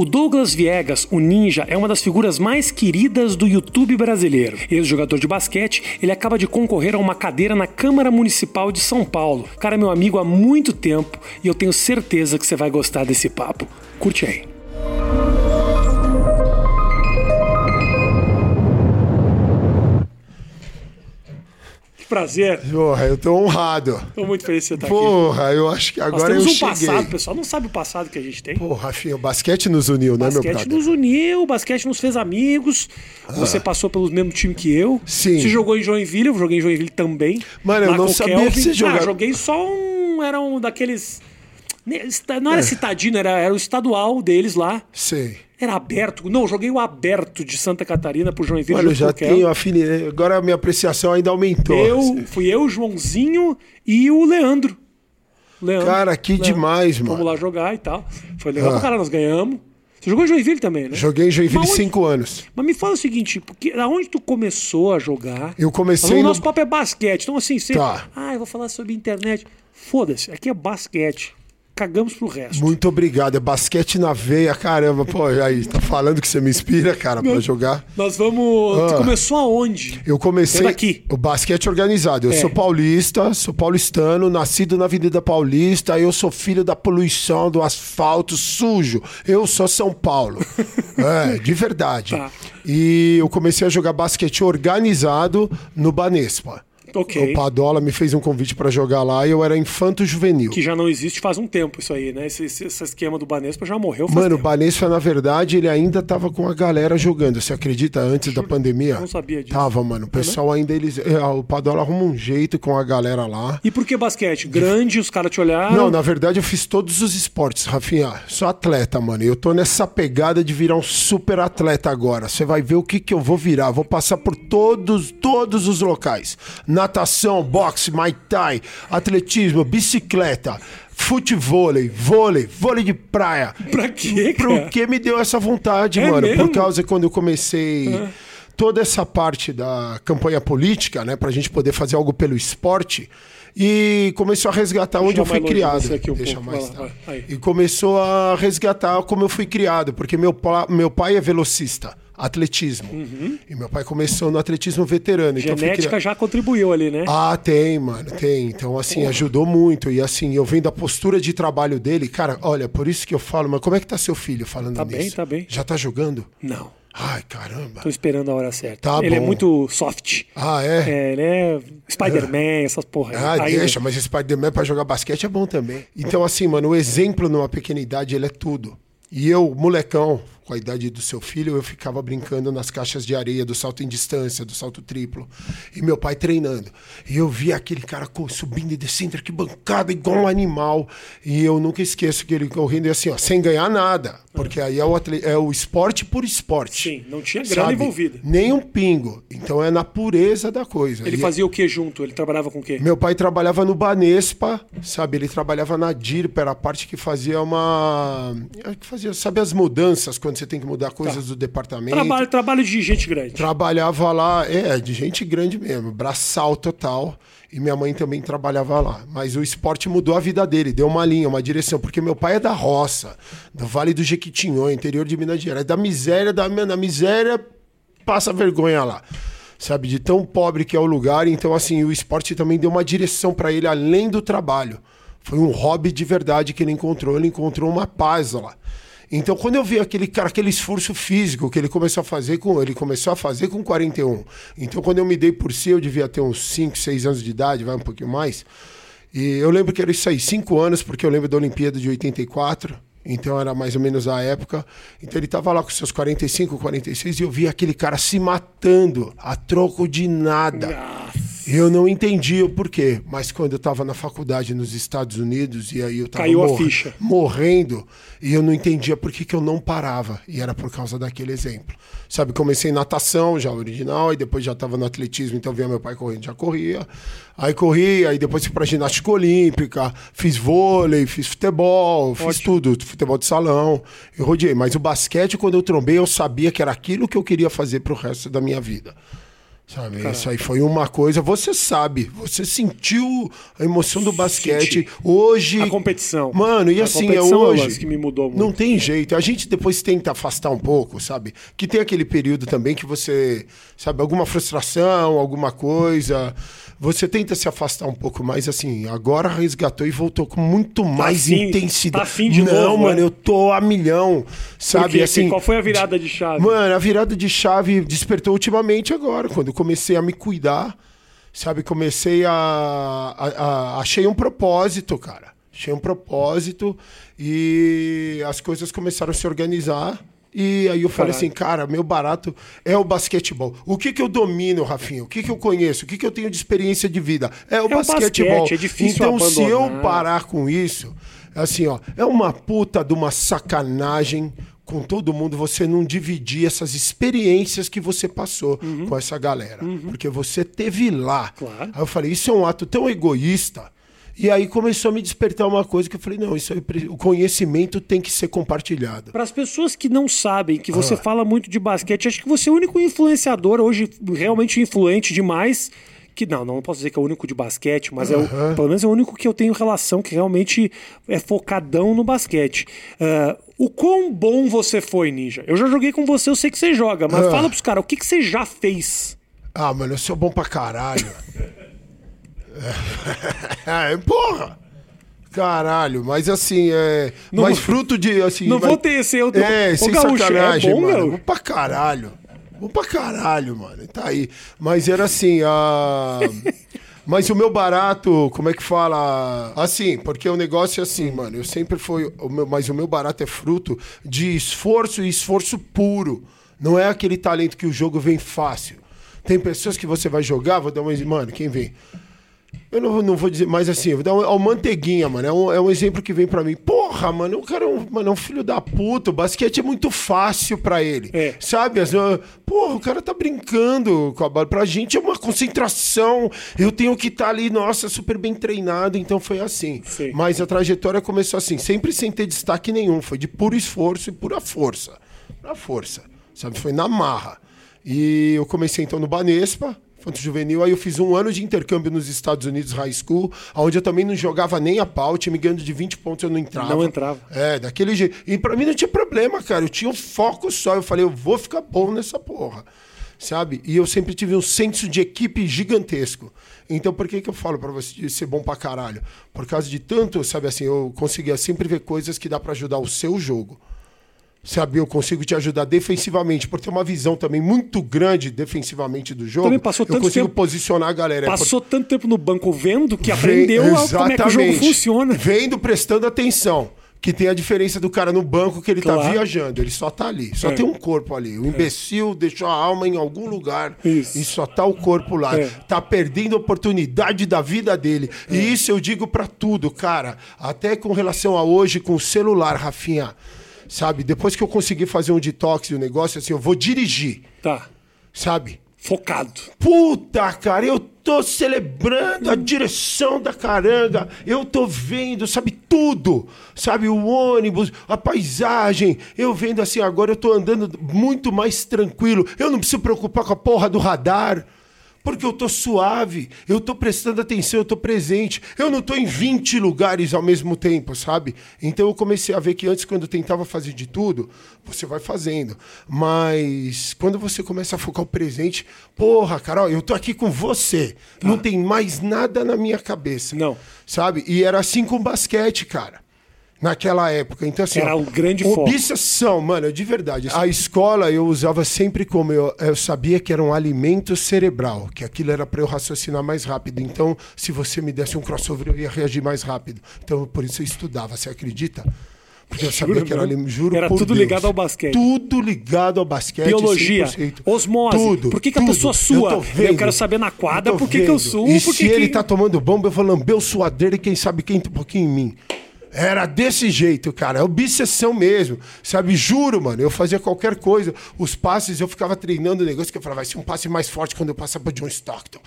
O Douglas Viegas, o Ninja, é uma das figuras mais queridas do YouTube brasileiro. Ex-jogador de basquete, ele acaba de concorrer a uma cadeira na Câmara Municipal de São Paulo. Cara, meu amigo há muito tempo e eu tenho certeza que você vai gostar desse papo. Curte aí. Prazer. Porra, eu tô honrado. Tô muito feliz de você estar Porra, aqui. eu acho que agora Nós temos eu um cheguei. passado, o pessoal não sabe o passado que a gente tem. Porra, Rafinha, o basquete nos uniu, né, meu brother? O basquete nos uniu, o basquete nos fez amigos. Ah. Você passou pelo mesmo time que eu. Sim. Você jogou em Joinville, eu joguei em Joinville também. Mano, eu não sabia Kelvin. que você jogava. Ah, joguei só um... Era um daqueles... Não era é. citadino, era, era o estadual deles lá. Sim. Era aberto. Não, joguei o aberto de Santa Catarina pro Joinville. Mano, já tenho afinidade. Agora a minha apreciação ainda aumentou. Eu, fui eu, o Joãozinho e o Leandro. Leandro cara, que Leandro. demais, mano. Fomos lá jogar e tal. Foi legal ah. pra caralho, nós ganhamos. Você jogou em Joinville também, né? Joguei em Joinville onde... cinco anos. Mas me fala o seguinte, porque aonde tu começou a jogar? Eu comecei. O no... nosso papo é basquete. Então, assim, você. Tá. Ah, eu vou falar sobre internet. Foda-se, aqui é basquete cagamos pro resto. Muito obrigado. É basquete na veia, caramba. Pô, aí, tá falando que você me inspira, cara, para jogar. Nós vamos. Ah. Começou aonde? Eu comecei. aqui. O basquete organizado. Eu é. sou paulista, sou paulistano, nascido na Avenida Paulista. Eu sou filho da poluição, do asfalto sujo. Eu sou São Paulo. é, de verdade. Tá. E eu comecei a jogar basquete organizado no Banespa. Okay. O Padola me fez um convite para jogar lá e eu era infanto juvenil. Que já não existe faz um tempo isso aí, né? Esse, esse, esse esquema do Banespa já morreu faz Mano, tempo. o Banespa, na verdade, ele ainda tava com a galera jogando. Você acredita? Antes da pandemia? Eu não sabia disso. Tava, mano. O pessoal ainda, eles... É, o Padola arruma um jeito com a galera lá. E por que basquete? Grande, os caras te olharam? Não, na verdade eu fiz todos os esportes, Rafinha. Sou atleta, mano. Eu tô nessa pegada de virar um super atleta agora. Você vai ver o que que eu vou virar. Vou passar por todos, todos os locais. Natação, boxe, muay thai, atletismo, bicicleta, futevôlei, vôlei, vôlei de praia. Pra quê, cara? Porque me deu essa vontade, é mano. Mesmo? Por causa quando eu comecei ah. toda essa parte da campanha política, né, pra gente poder fazer algo pelo esporte, e começou a resgatar onde eu fui criado. Um Deixa pouco. mais. Tá. E começou a resgatar como eu fui criado, porque meu, meu pai é velocista atletismo. Uhum. E meu pai começou no atletismo veterano. Então Genética então já contribuiu ali, né? Ah, tem, mano, tem. Então, assim, ajudou muito. E assim, eu vendo a postura de trabalho dele, cara, olha, por isso que eu falo, mas como é que tá seu filho falando tá nisso? Tá bem, tá bem. Já tá jogando? Não. Ai, caramba. Tô esperando a hora certa. Tá ele é bom. é muito soft. Ah, é? É, ele é Spider-Man, é. essas porra. Ah, aí, deixa, mas Spider-Man pra jogar basquete é bom também. Então, assim, mano, o exemplo numa pequena idade, ele é tudo. E eu, molecão, com a idade do seu filho, eu ficava brincando nas caixas de areia do salto em distância, do salto triplo. E meu pai treinando. E eu via aquele cara subindo e descendo, que bancada, igual um animal. E eu nunca esqueço que ele correndo e assim, ó, sem ganhar nada. Porque aí é o, atleta, é o esporte por esporte. Sim, não tinha grana sabe? envolvida. Nem um pingo. Então é na pureza da coisa. Ele e fazia o que junto? Ele trabalhava com o quê? Meu pai trabalhava no Banespa, sabe? Ele trabalhava na DIRPA, era a parte que fazia uma. que fazia, sabe, as mudanças quando você tem que mudar coisas tá. do departamento. Trabalho, trabalho de gente grande. Trabalhava lá, é, de gente grande mesmo, braçal total. E minha mãe também trabalhava lá. Mas o esporte mudou a vida dele, deu uma linha, uma direção. Porque meu pai é da roça, do Vale do Jequitinhonha, interior de Minas Gerais. Da miséria, da, da miséria, passa vergonha lá sabe, de tão pobre que é o lugar. Então, assim, o esporte também deu uma direção para ele além do trabalho. Foi um hobby de verdade que ele encontrou. Ele encontrou uma paz lá. Então, quando eu vi aquele cara, aquele esforço físico que ele começou a fazer com ele começou a fazer com 41. Então, quando eu me dei por si, eu devia ter uns 5, 6 anos de idade, vai um pouquinho mais. E eu lembro que era isso aí, 5 anos, porque eu lembro da Olimpíada de 84. Então era mais ou menos a época. Então ele estava lá com seus 45, 46 e eu vi aquele cara se matando a troco de nada. Nossa. Eu não entendi o porquê, mas quando eu estava na faculdade nos Estados Unidos e aí eu estava mor morrendo e eu não entendia por que, que eu não parava e era por causa daquele exemplo. Sabe, comecei natação já original e depois já estava no atletismo, então via meu pai correndo, já corria. Aí corri, aí depois fui para ginástica olímpica, fiz vôlei, fiz futebol, Ótimo. fiz tudo, futebol de salão, eu rodeei. Mas o basquete, quando eu trombei, eu sabia que era aquilo que eu queria fazer para o resto da minha vida Sabe? Caramba. Isso aí foi uma coisa. Você sabe, você sentiu a emoção do basquete. Senti. Hoje. A competição. Mano, e a assim, é hoje. que me mudou muito. Não tem jeito. A gente depois tenta afastar um pouco, sabe? Que tem aquele período também que você, sabe, alguma frustração, alguma coisa. Você tenta se afastar um pouco mais, assim, agora resgatou e voltou com muito tá mais tá intensidade. Tá fim de Não, novo, mano, é? eu tô a milhão, sabe? Assim, Qual foi a virada de chave? Mano, a virada de chave despertou ultimamente agora, quando eu comecei a me cuidar, sabe? Comecei a, a, a achei um propósito, cara. Achei um propósito e as coisas começaram a se organizar. E aí eu falei assim, cara, meu barato é o basquetebol. O que que eu domino, Rafinha? O que que eu conheço? O que que eu tenho de experiência de vida? É o é basquetebol. basquete, é difícil então, abandonar. se eu parar com isso, assim, ó, é uma puta de uma sacanagem com todo mundo você não dividir essas experiências que você passou uhum. com essa galera. Uhum. Porque você teve lá. Claro. Aí eu falei, isso é um ato tão egoísta e aí começou a me despertar uma coisa que eu falei, não, isso aí, o conhecimento tem que ser compartilhado. Para as pessoas que não sabem, que você ah. fala muito de basquete, acho que você é o único influenciador hoje realmente influente demais que não, não posso dizer que é o único de basquete, mas uhum. é o, pelo menos é o único que eu tenho relação que realmente é focadão no basquete. Uh, o quão bom você foi, Ninja? Eu já joguei com você, eu sei que você joga, mas uhum. fala pros caras, o que, que você já fez? Ah, mano, eu sou bom pra caralho. É, porra! Caralho, mas assim, é. Não, mas fruto de. Assim, não mas, vou ter esse eu É, sem gaúcho, sacanagem, é bom, mano. Vou pra caralho. Vou pra caralho, mano. Tá aí. Mas era assim, a. Mas o meu barato, como é que fala? Assim, porque o negócio é assim, mano. Eu sempre fui. O meu, mas o meu barato é fruto de esforço e esforço puro. Não é aquele talento que o jogo vem fácil. Tem pessoas que você vai jogar, vou dar uma. Mano, quem vem? Eu não, não vou dizer, mas assim, vou dar um, o Manteiguinha, mano. É um, é um exemplo que vem para mim. Porra, mano, o cara é um, mano, é um filho da puta. O basquete é muito fácil para ele. É. Sabe? As, porra, o cara tá brincando com a bola. Pra gente é uma concentração. Eu tenho que estar tá ali, nossa, super bem treinado. Então foi assim. Sim. Mas a trajetória começou assim, sempre sem ter destaque nenhum. Foi de puro esforço e pura força. Pura força. Sabe? Foi na marra. E eu comecei então no Banespa, infanto juvenil. Aí eu fiz um ano de intercâmbio nos Estados Unidos High School, onde eu também não jogava nem a pau, time ganhando de 20 pontos eu não entrava. Não entrava. É, daquele jeito. E para mim não tinha problema, cara. Eu tinha um foco só. Eu falei, eu vou ficar bom nessa porra. Sabe? E eu sempre tive um senso de equipe gigantesco. Então, por que, que eu falo para você ser bom pra caralho? Por causa de tanto, sabe assim, eu conseguia sempre ver coisas que dá para ajudar o seu jogo sabe, eu consigo te ajudar defensivamente, por ter uma visão também muito grande defensivamente do jogo. Também passou tanto eu consigo tempo, posicionar a galera. É passou tanto tempo no banco vendo que aprendeu Vem, como é que o jogo funciona. Vendo, prestando atenção. Que tem a diferença do cara no banco que ele tá claro. tá viajando, ele só tá ali, só é. tem um corpo ali. O imbecil é. deixou a alma em algum lugar isso. e só tá o corpo lá. É. Tá perdendo a oportunidade da vida dele. E é. isso eu digo para tudo, cara. Até com relação a hoje, com o celular, Rafinha sabe? Depois que eu conseguir fazer um detox do negócio, assim, eu vou dirigir. Tá. Sabe? Focado. Puta, cara, eu tô celebrando a direção da caranga. Eu tô vendo, sabe, tudo. Sabe, o ônibus, a paisagem. Eu vendo assim, agora eu tô andando muito mais tranquilo. Eu não preciso preocupar com a porra do radar. Porque eu tô suave, eu tô prestando atenção, eu tô presente. Eu não tô em 20 lugares ao mesmo tempo, sabe? Então eu comecei a ver que antes, quando eu tentava fazer de tudo, você vai fazendo. Mas quando você começa a focar o presente, porra, Carol, eu tô aqui com você. Tá. Não tem mais nada na minha cabeça. Não. Sabe? E era assim com basquete, cara naquela época. Então, assim, era o grande obsessão, foco. mano, de verdade. A escola eu usava sempre como eu, eu sabia que era um alimento cerebral, que aquilo era para eu raciocinar mais rápido. Então, se você me desse um crossover, eu ia reagir mais rápido. Então, por isso eu estudava, você acredita? Porque eu sabia juro, que era ali, juro Era tudo Deus, ligado ao basquete. Tudo ligado ao basquete. Biologia, 100%. osmose. Tudo. Por que, que tudo. a pessoa sua? Eu, eu, quero saber na quadra por que, que eu suo. E se que... ele tá tomando bomba, eu vou lamber o suadeiro e quem sabe quem um pouquinho em mim. Era desse jeito, cara. É obsessão mesmo. Sabe, juro, mano. Eu fazia qualquer coisa. Os passes, eu ficava treinando o negócio que eu falava, vai ser um passe mais forte quando eu passar pra John Stockton.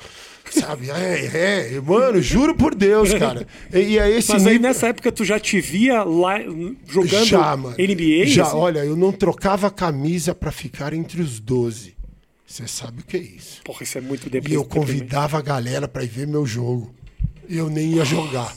Sabe? É, é. Mano, juro por Deus, cara. E, e é esse Mas aí nessa época tu já te via lá jogando já, mano. NBA? Já, assim? olha, eu não trocava camisa para ficar entre os 12. Você sabe o que é isso. Porra, isso é muito E depressivo. eu convidava a galera pra ir ver meu jogo. E eu nem ia jogar.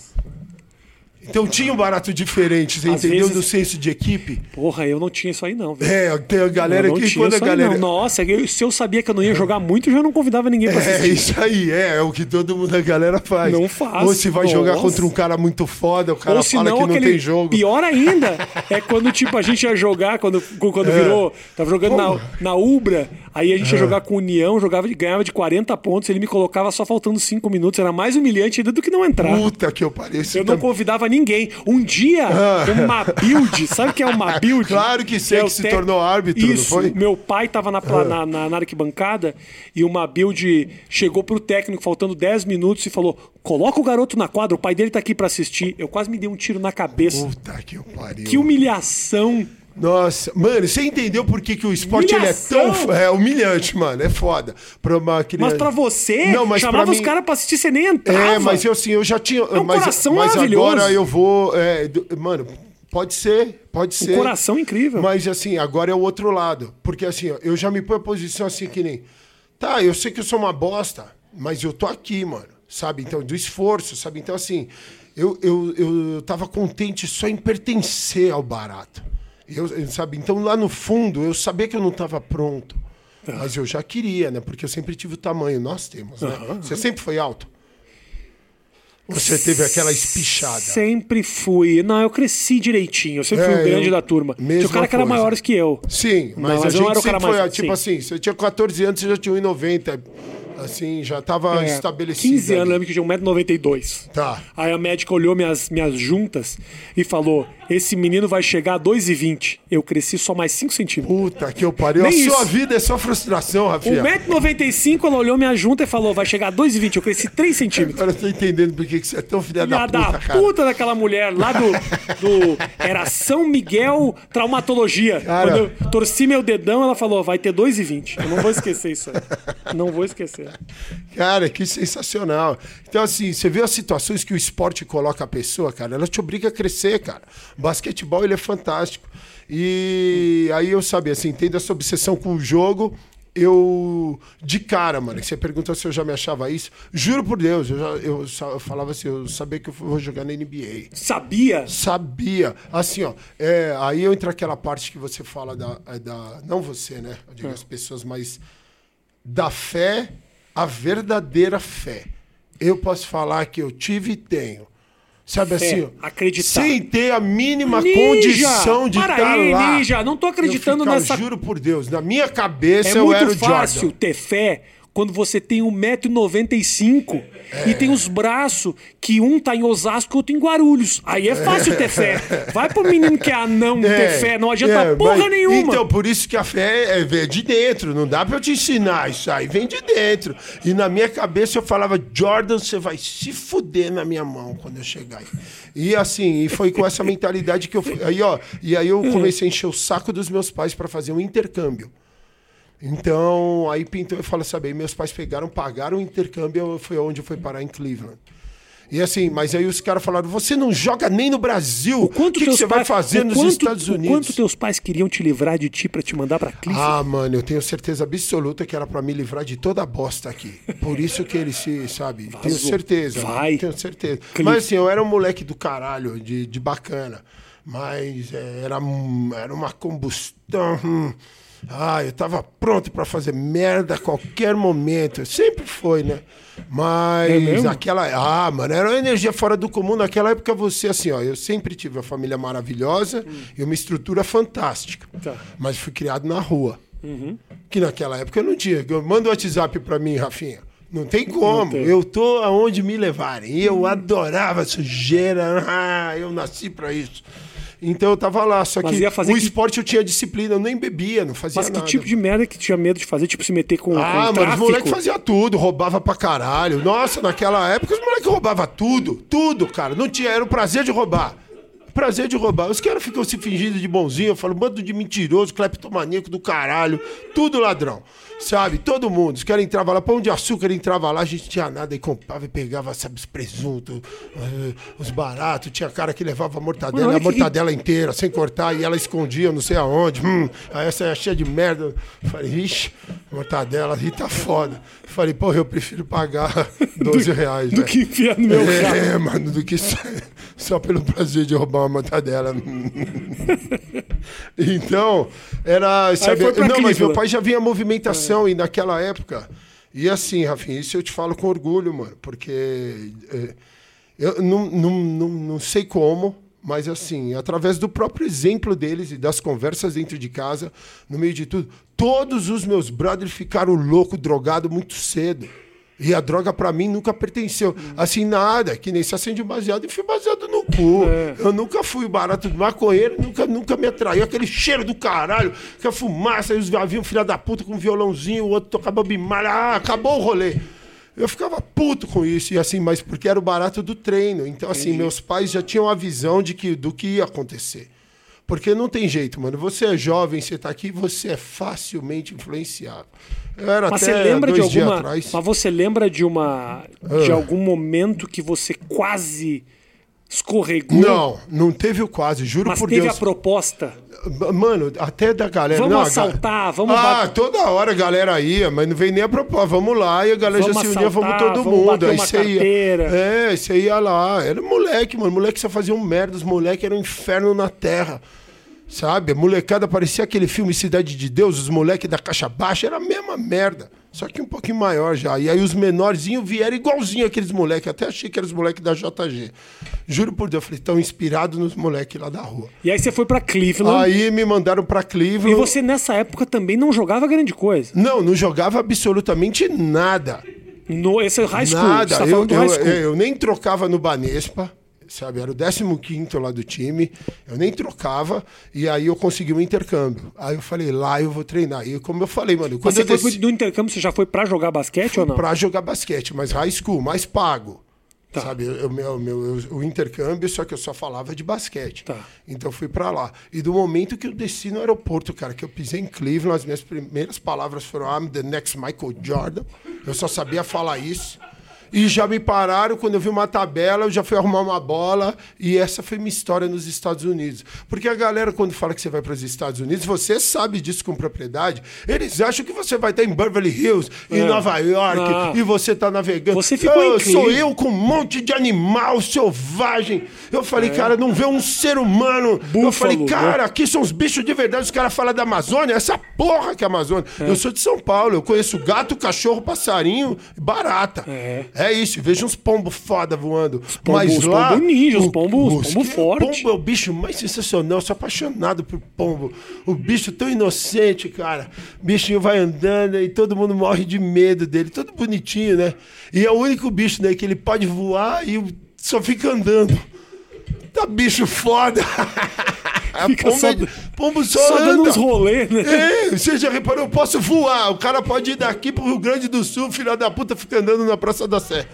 Então tinha um barato diferente, você Às entendeu? vezes- Do senso de equipe. Porra, eu não tinha isso aí não, velho. É, tem a galera que quando a aí, galera. não. Nossa, eu- se eu sabia que eu não ia jogar muito, eu já não convidava ninguém pra É assistir. isso aí, é, é o que todo mundo, a galera faz. Não faz. Ou se vai jogar contra um cara muito foda, o cara Ou fala não, que não tem jogo. pior ainda é quando tipo a gente ia jogar quando quando É. virou, tava jogando na, na Ubra, aí a gente ia jogar com União, jogava ganhava de 40 pontos, ele me colocava só faltando 5 minutos, era mais humilhante ainda do que não entrar. Puta que eu pareço. Eu não convidava ninguém. Um dia, uma build, sabe o que é uma build? Ah. Claro que sei é que o se tornou árbitro, não Isso, foi? meu pai tava na, pla- na, na, na arquibancada e uma build chegou pro técnico faltando 10 minutos e falou: coloca o garoto na quadra, o pai dele tá aqui pra assistir. Eu quase me dei um tiro na cabeça. Puta que pariu. Que humilhação. Nossa, mano, você entendeu por que, que o esporte ele é tão é humilhante, mano? É foda. Pra uma criança. Mas pra você, Não, mas chamava pra os mim- caras pra assistir, você nem entrava. É, mas eu assim, eu já tinha. um mas, coração mas maravilhoso. agora eu vou. é, mano, pode ser, pode ser. Um coração incrível. Mas assim, agora é o outro lado. Porque assim, eu já me ponho a posição assim que nem. Tá, eu sei que eu sou uma bosta, mas eu tô aqui, mano. Sabe? Então, do esforço, sabe? Então, assim, eu, eu, eu tava contente só em pertencer ao barato. Eu, eu, sabe? Então, lá no fundo, eu sabia que eu não tava pronto. Mas eu já queria, né? Porque eu sempre tive o tamanho. Nós temos, né? Você sempre foi alto? Você teve aquela espichada. Sempre fui. Não, eu cresci direitinho. Eu sempre fui É, o grande eu- da turma. Tinha o cara que era coisa. maiores que eu. Sim, mas, Não, a mas eu gente era o cara sempre foi, mais- tipo sim. assim, você tinha 14 anos, você já tinha 1,90. Assim, já tava É, estabelecido. 15 anos, eu ali. lembro que tinha 1,92m. Tá. Aí a médica olhou minhas, minhas juntas e falou: Esse menino vai chegar a 2,20. Eu cresci só mais 5 centímetros. Puta que eu pariu. Nem a sua isso. vida é só frustração, Rafinha. 1,95m, ela olhou minha junta e falou: Vai chegar a 2,20. Eu cresci 3 centímetros. Agora eu tô entendendo por que você é tão filha da da puta, puta, cara. daquela mulher lá do, do. Era São Miguel Traumatologia. Cara. Quando eu torci meu dedão, ela falou: vai ter 2,20. Eu não vou esquecer isso aí. Não vou esquecer. Cara, que sensacional. Então, assim, você vê as situações que o esporte coloca a pessoa, cara, ela te obriga a crescer, cara. Basquetebol, ele é fantástico. E aí eu sabia, assim, tendo essa obsessão com o jogo, eu, de cara, mano, que você perguntou se eu já me achava isso, juro por Deus, eu, já, eu, eu falava assim, eu sabia que eu vou jogar na NBA. Sabia? Sabia. Assim, ó. é, aí eu entro aquela parte que você fala da. é da não você, né? Eu digo as pessoas, mas da fé, a verdadeira fé. Eu posso falar que eu tive e tenho. Sabe Fé, assim? acreditar. Sem ter a mínima Ninja! condição de estar aí, lá. Ninja, não tô acreditando eu ficava, nessa- Juro por Deus, na minha cabeça É eu era o muito fácil ter fé quando você tem 1,95m e tem os braços que um tá em Osasco e outro em Guarulhos. Aí é fácil ter fé. Vai pro menino que é anão ter fé, não adianta é, porra mas- nenhuma. Então, por isso que a fé é, vem de dentro. Não dá pra eu te ensinar isso aí. Vem de dentro. E na minha cabeça eu falava, Jordan, você vai se fuder na minha mão quando eu chegar aí. E assim, e foi com essa mentalidade que eu fui. Aí, ó, e aí eu comecei a encher o saco dos meus pais pra fazer um intercâmbio. Então, aí pintou e falou, sabe, aí meus pais pegaram, pagaram o intercâmbio, foi onde eu fui parar em Cleveland. E assim, mas aí os caras falaram, você não joga nem no Brasil. O Quanto que, que você vai pais- fazer o nos quanto- Estados Unidos? Quanto teus pais queriam te livrar de ti pra te mandar pra Cleveland? Ah, mano, eu tenho certeza absoluta que era pra me livrar de toda a bosta aqui. Por isso que ele se, sabe? Tenho certeza. Vai. Tenho certeza. Mas assim, eu era um moleque do caralho, de, de bacana. Mas é, era, era uma combustão. hum. Ah, eu tava pronto pra fazer merda a qualquer momento. Sempre foi, né? Mas É aquela. Ah, mano, era uma energia fora do comum. Naquela época você, assim, ó, eu sempre tive uma família maravilhosa e uma estrutura fantástica. Tá. Mas fui criado na rua. Que naquela época eu não tinha. Eu- Manda o WhatsApp pra mim, Rafinha. Não tem como. tem. Eu tô aonde me levarem. Eu adorava sujeira. Ah, eu nasci pra isso. Então eu tava lá. Só que o que- esporte eu tinha disciplina. Eu nem bebia, não fazia Mas que nada. tipo de merda que tinha medo de fazer? Tipo, se meter com, Ah, com mas os moleques faziam tudo, roubava pra caralho. Nossa, naquela época os moleques roubavam tudo, tudo, cara. Não tinha, era o prazer de roubar. prazer de roubar. Os caras ficam se fingindo de bonzinho, eu falo, bando de mentiroso, cleptomaníaco do caralho, tudo ladrão. Sabe? Todo mundo. Os caras entravam lá, pão de açúcar entrava lá, a gente tinha nada e comprava e pegava, sabe, os presuntos, eh, os baratos. Tinha cara que levava a mortadela, Mano, a que- mortadela inteira, sem cortar, e ela escondia não sei aonde. Hum, aí essa é cheia de merda. Eu Falei, ixi, mortadela ali tá foda. Eu Falei, porra, eu prefiro pagar 12 reais. Do velho. que enfiar no meu carro. É, mano, do que só, só pelo prazer de roubar uma mortadela. então, era. Sabe, não, mas meu pai já vinha movimentação e naquela época. E assim, Rafinha, isso eu te falo com orgulho, mano, porque é, eu não, não, não, não sei como, mas assim, através do próprio exemplo deles e das conversas dentro de casa, no meio de tudo, todos os meus brothers ficaram louco, drogado muito cedo. E a droga pra mim nunca pertenceu. Assim, nada, que nem se acende baseado e fui baseado no cu. Eu nunca fui barato do maconheiro, nunca, nunca me atraiu. Aquele cheiro do caralho, que a fumaça, aí os havia um filho da puta com um violãozinho, o outro tocava bimalha, ah, acabou o rolê. Eu ficava puto com isso, e assim, mas porque era o barato do treino. Então, assim, meus pais já tinham a visão de que, do que ia acontecer. Porque não tem jeito, mano. Você é jovem, você tá aqui, você é facilmente influenciável. Eu era Mas até você lembra de dois dias alguma. atrás. Mas você lembra de uma. De Ah. algum momento que você quase escorregou? Não, não teve o quase, juro Mas por teve Deus. a proposta. Mano, até da galera. Vamos não, assaltar, vamos Ah, bat- toda hora a galera ia, mas não vem nem a proposta. Vamos lá, e a galera Vamos já se unia, vamos todo vamos mundo. bater Aí você ia. É, você ia lá. Era moleque, mano. Moleque só fazia um merda. Os moleques eram um inferno na terra. Sabe? A molecada parecia aquele filme Cidade de Deus, os moleques da caixa baixa, era a mesma merda. Só que um pouquinho maior já. E aí os menorzinhos vieram igualzinho aqueles moleques. Até achei que eram os moleques da JG. Juro por Deus, eu falei, estão inspirados nos moleques lá da rua. E aí você foi pra Cleveland. Aí me mandaram pra Cleveland. E você nessa época também não jogava grande coisa. Não, não jogava absolutamente nada. No, esse é high school. Nada. Você tá eu, eu- eu nem trocava no Banespa, sabe? Era o 15 lá do time. Eu nem trocava. E aí eu consegui um intercâmbio. Aí eu falei, lá eu vou treinar. E como eu falei, mano, quando você eu foi desci do intercâmbio, você já foi pra jogar basquete ou não? pra jogar basquete, mas high school, mais pago. Tá. Sabe, eu, meu, meu, eu- o intercâmbio, só que eu só falava de basquete. Tá. Então eu fui pra lá. E do momento que eu desci no aeroporto, cara, que eu pisei em Cleveland, as minhas primeiras palavras foram I'm the next Michael Jordan. Eu só sabia falar isso. E já me pararam quando eu vi uma tabela, eu já fui arrumar uma bola e essa foi minha história nos Estados Unidos. Porque a galera quando fala que você vai para os Estados Unidos, você sabe disso com propriedade. Eles acham que você vai estar em Beverly Hills, em É. Nova York, Ah. e você tá navegando. Você ficou em Eu Sou eu com um monte de animal selvagem. Eu falei, cara, não vê um ser humano. eu Búfalo, falei, né? cara, aqui são os bichos de verdade. Os caras falam da Amazônia, essa porra que é a Amazônia. Eu sou de São Paulo, eu conheço gato, cachorro, passarinho barata. É. isso, vejo uns pombos foda voando. pombo- Mas os lá. pombo ninja, os o- pombo- pombo forte. Pombo é o bicho mais sensacional, eu sou apaixonado por pombo. O bicho tão inocente, cara. O bichinho vai andando e todo mundo morre de medo dele, todo bonitinho, né? E é o único bicho, né, que ele pode voar e só fica andando. Tá bicho foda. A Fica pombo, só- é- pombo só, Só dando anda. uns rolês, né? É, você já reparou? Eu posso voar. O cara pode ir daqui pro Rio Grande do Sul, filha da puta, fica andando na Praça da Sé.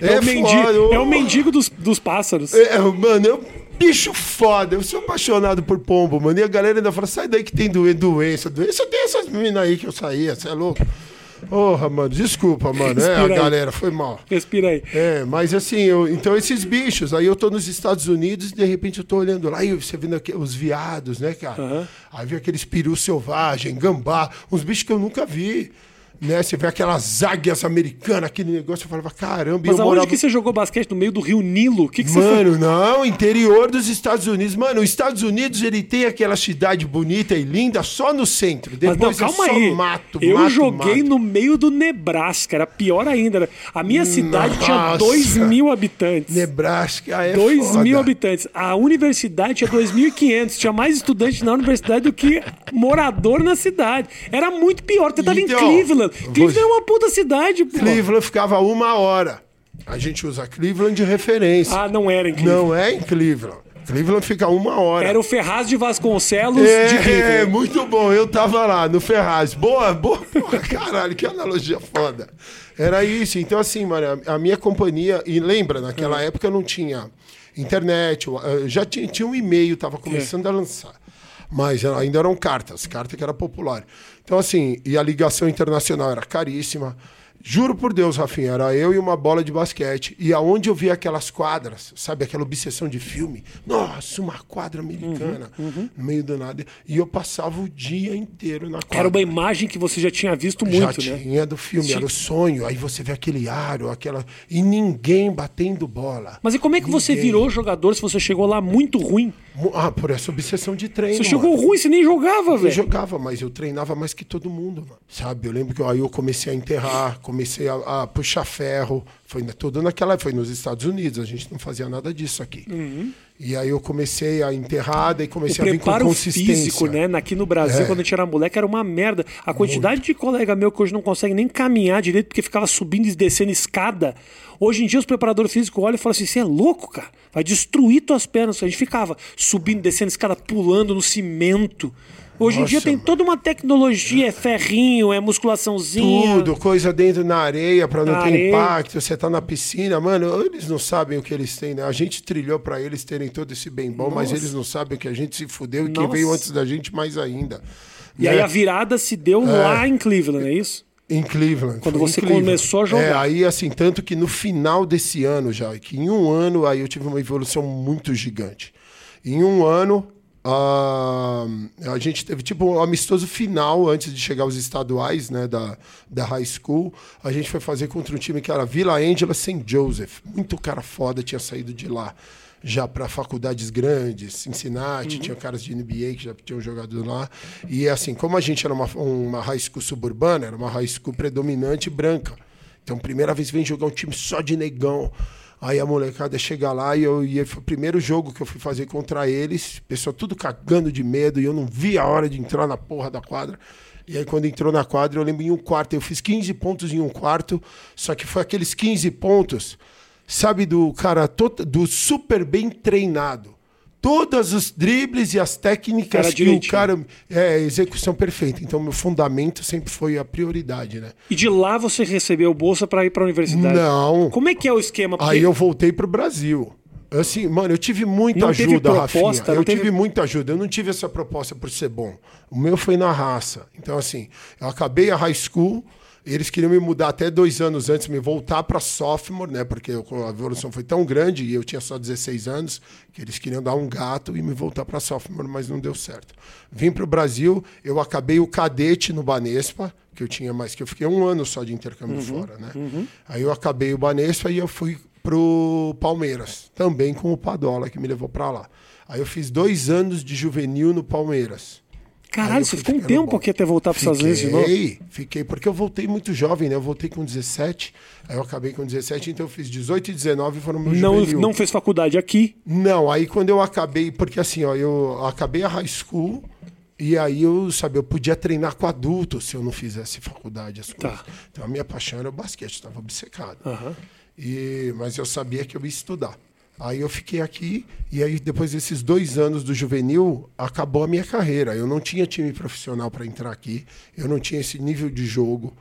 É, o, mendigo, foda, é o mendigo dos, dos pássaros. É, mano, eu bicho foda. Eu sou apaixonado por pombo, mano. E a galera ainda fala, sai daí que tem doen- doença. Doença tem essas meninas aí que eu saía, você é louco? Porra, mano, desculpa, mano. É, a galera, foi mal. Respira aí. É, mas assim, eu, então esses bichos, aí eu tô nos Estados Unidos e de repente eu tô olhando lá e você vendo aqui, os viados, né, cara? Aham. Aí vê aqueles perus selvagem, gambá, uns bichos que eu nunca vi. Né? Você vê aquelas águias americanas, aquele negócio, eu falava, caramba, Mas eu aonde morava... que você jogou basquete? No meio do rio Nilo? O que, que? Mano, não, interior dos Estados Unidos. Mano, os Estados Unidos, ele tem aquela cidade bonita e linda só no centro. Mas não, Depois calma é só aí. mato, eu mato, joguei mato. no meio do Nebraska, era pior ainda. A minha cidade tinha Nossa. 2 mil habitantes. Nebraska é 2 foda. mil habitantes. A universidade tinha 2.500. Tinha mais estudante na universidade do que morador na cidade. Era muito pior. Você tava Então, em Cleveland. Cleveland é uma puta cidade, pô. Cleveland ficava uma hora. A gente usa Cleveland de referência. Ah, não era em Cleveland. Não é em Cleveland. Cleveland fica uma hora. Era o Ferraz de Vasconcelos é, de é, Cleveland. muito bom. Eu tava lá no Ferraz. Boa, boa. Porra, caralho, que analogia foda. Era isso. Então, assim, mano, a, minha companhia. E lembra, naquela época não tinha. internet, eh, já tinha, tinha um e-mail, estava começando a lançar. Mas ainda eram cartas, carta que era popular. Então, assim, e a ligação internacional era caríssima. Juro por Deus, Rafinha, era eu e uma bola de basquete. E aonde eu via aquelas quadras, sabe, aquela obsessão de filme. Nossa, uma quadra americana uhum, uhum. no meio do nada. E eu passava o dia inteiro na quadra. Era uma imagem que você já tinha visto muito, já né? tinha do filme, Sim. era o sonho. Aí você vê aquele aro, aquela. E ninguém batendo bola. Mas e como é que ninguém. você virou jogador se você chegou lá muito ruim? Ah, por essa obsessão de treino. Você chegou mano. ruim, você nem jogava, velho. Eu jogava, mas eu treinava mais que todo mundo, mano. Sabe? Eu lembro que aí eu comecei a enterrar comecei a, a, puxar ferro. Foi tudo naquela foi nos Estados Unidos. A gente não fazia nada disso aqui. Uhum. E aí eu comecei a enterrar, e comecei o a vir com consistência. físico, né? Aqui no Brasil, é. quando a gente era moleque, era uma merda. A quantidade Muito. de colega meu que hoje não consegue nem caminhar direito porque ficava subindo e descendo escada. Hoje em dia os preparadores físicos olham e falam assim: você é louco, cara? Vai destruir tuas pernas. A gente ficava subindo, descendo escada, pulando no cimento. Hoje Nossa, em dia tem toda uma tecnologia, é ferrinho, é musculaçãozinha. Tudo, coisa dentro na areia para não na ter areia. impacto. Você tá na piscina, mano, eles não sabem o que eles têm, né? A gente trilhou para eles terem todo esse bem bom, Nossa. mas eles não sabem que a gente se fudeu e quem veio antes da gente mais ainda. E né? aí a virada se deu é. lá em Cleveland, é isso? Em Cleveland. Quando você Cleveland. começou a jogar. É, aí assim, tanto que no final desse ano já, que em um ano aí eu tive uma evolução muito gigante. Em um ano, Uh, a gente teve tipo um amistoso final antes de chegar aos estaduais né, da, da high school. A gente foi fazer contra um time que era Villa Angela St. Joseph. Muito cara foda tinha saído de lá já para faculdades grandes, Cincinnati, uhum. tinha caras de NBA que já tinham jogado lá. E assim, como a gente era uma, uma high school suburbana, era uma high school predominante branca. Então, primeira vez vem jogar um time só de negão. Aí a molecada chega lá e eu ia, foi o primeiro jogo que eu fui fazer contra eles, pessoal tudo cagando de medo e eu não vi a hora de entrar na porra da quadra. E aí quando entrou na quadra, eu lembro em um quarto, eu fiz 15 pontos em um quarto, só que foi aqueles 15 pontos, sabe, do cara do super bem treinado todos os dribles e as técnicas cara que o cara. É, execução perfeita. Então, meu fundamento sempre foi a prioridade, né? E de lá você recebeu bolsa para ir para a universidade? Não. Como é que é o esquema? Porque... Aí eu voltei para o Brasil. Assim, mano, eu tive muita não ajuda, Rafinha. Eu teve... tive muita ajuda. Eu não tive essa proposta por ser bom. O meu foi na raça. Então, assim, eu acabei a high school eles queriam me mudar até dois anos antes, me voltar para sophomore, né? Porque a evolução foi tão grande e eu tinha só 16 anos que eles queriam dar um gato e me voltar para sophomore, mas não deu certo. Vim para o Brasil, eu acabei o cadete no Banespa, que eu tinha mais que eu fiquei um ano só de intercâmbio uhum, fora, né? Uhum. Aí eu acabei o Banespa e eu fui pro Palmeiras, também com o Padola que me levou para lá. Aí eu fiz dois anos de juvenil no Palmeiras. Caralho, você ficou um tempo aqui até voltar para os Estados Unidos de novo? Fiquei, fiquei, porque eu voltei muito jovem, né? Eu voltei com 17, aí eu acabei com 17, então eu fiz 18 e 19 foram meus não, juvenil. Não fez faculdade aqui? Não, aí quando eu acabei, porque assim, ó, eu acabei a high school, e aí eu, sabe, eu podia treinar com adultos se eu não fizesse faculdade, as tá. coisas. Tá. Então a minha paixão era o basquete, estava obcecado. Uhum. E, mas eu sabia que eu ia estudar. Aí eu fiquei aqui e aí depois desses dois anos do juvenil acabou a minha carreira. Eu não tinha time profissional para entrar aqui, eu não tinha esse nível de jogo,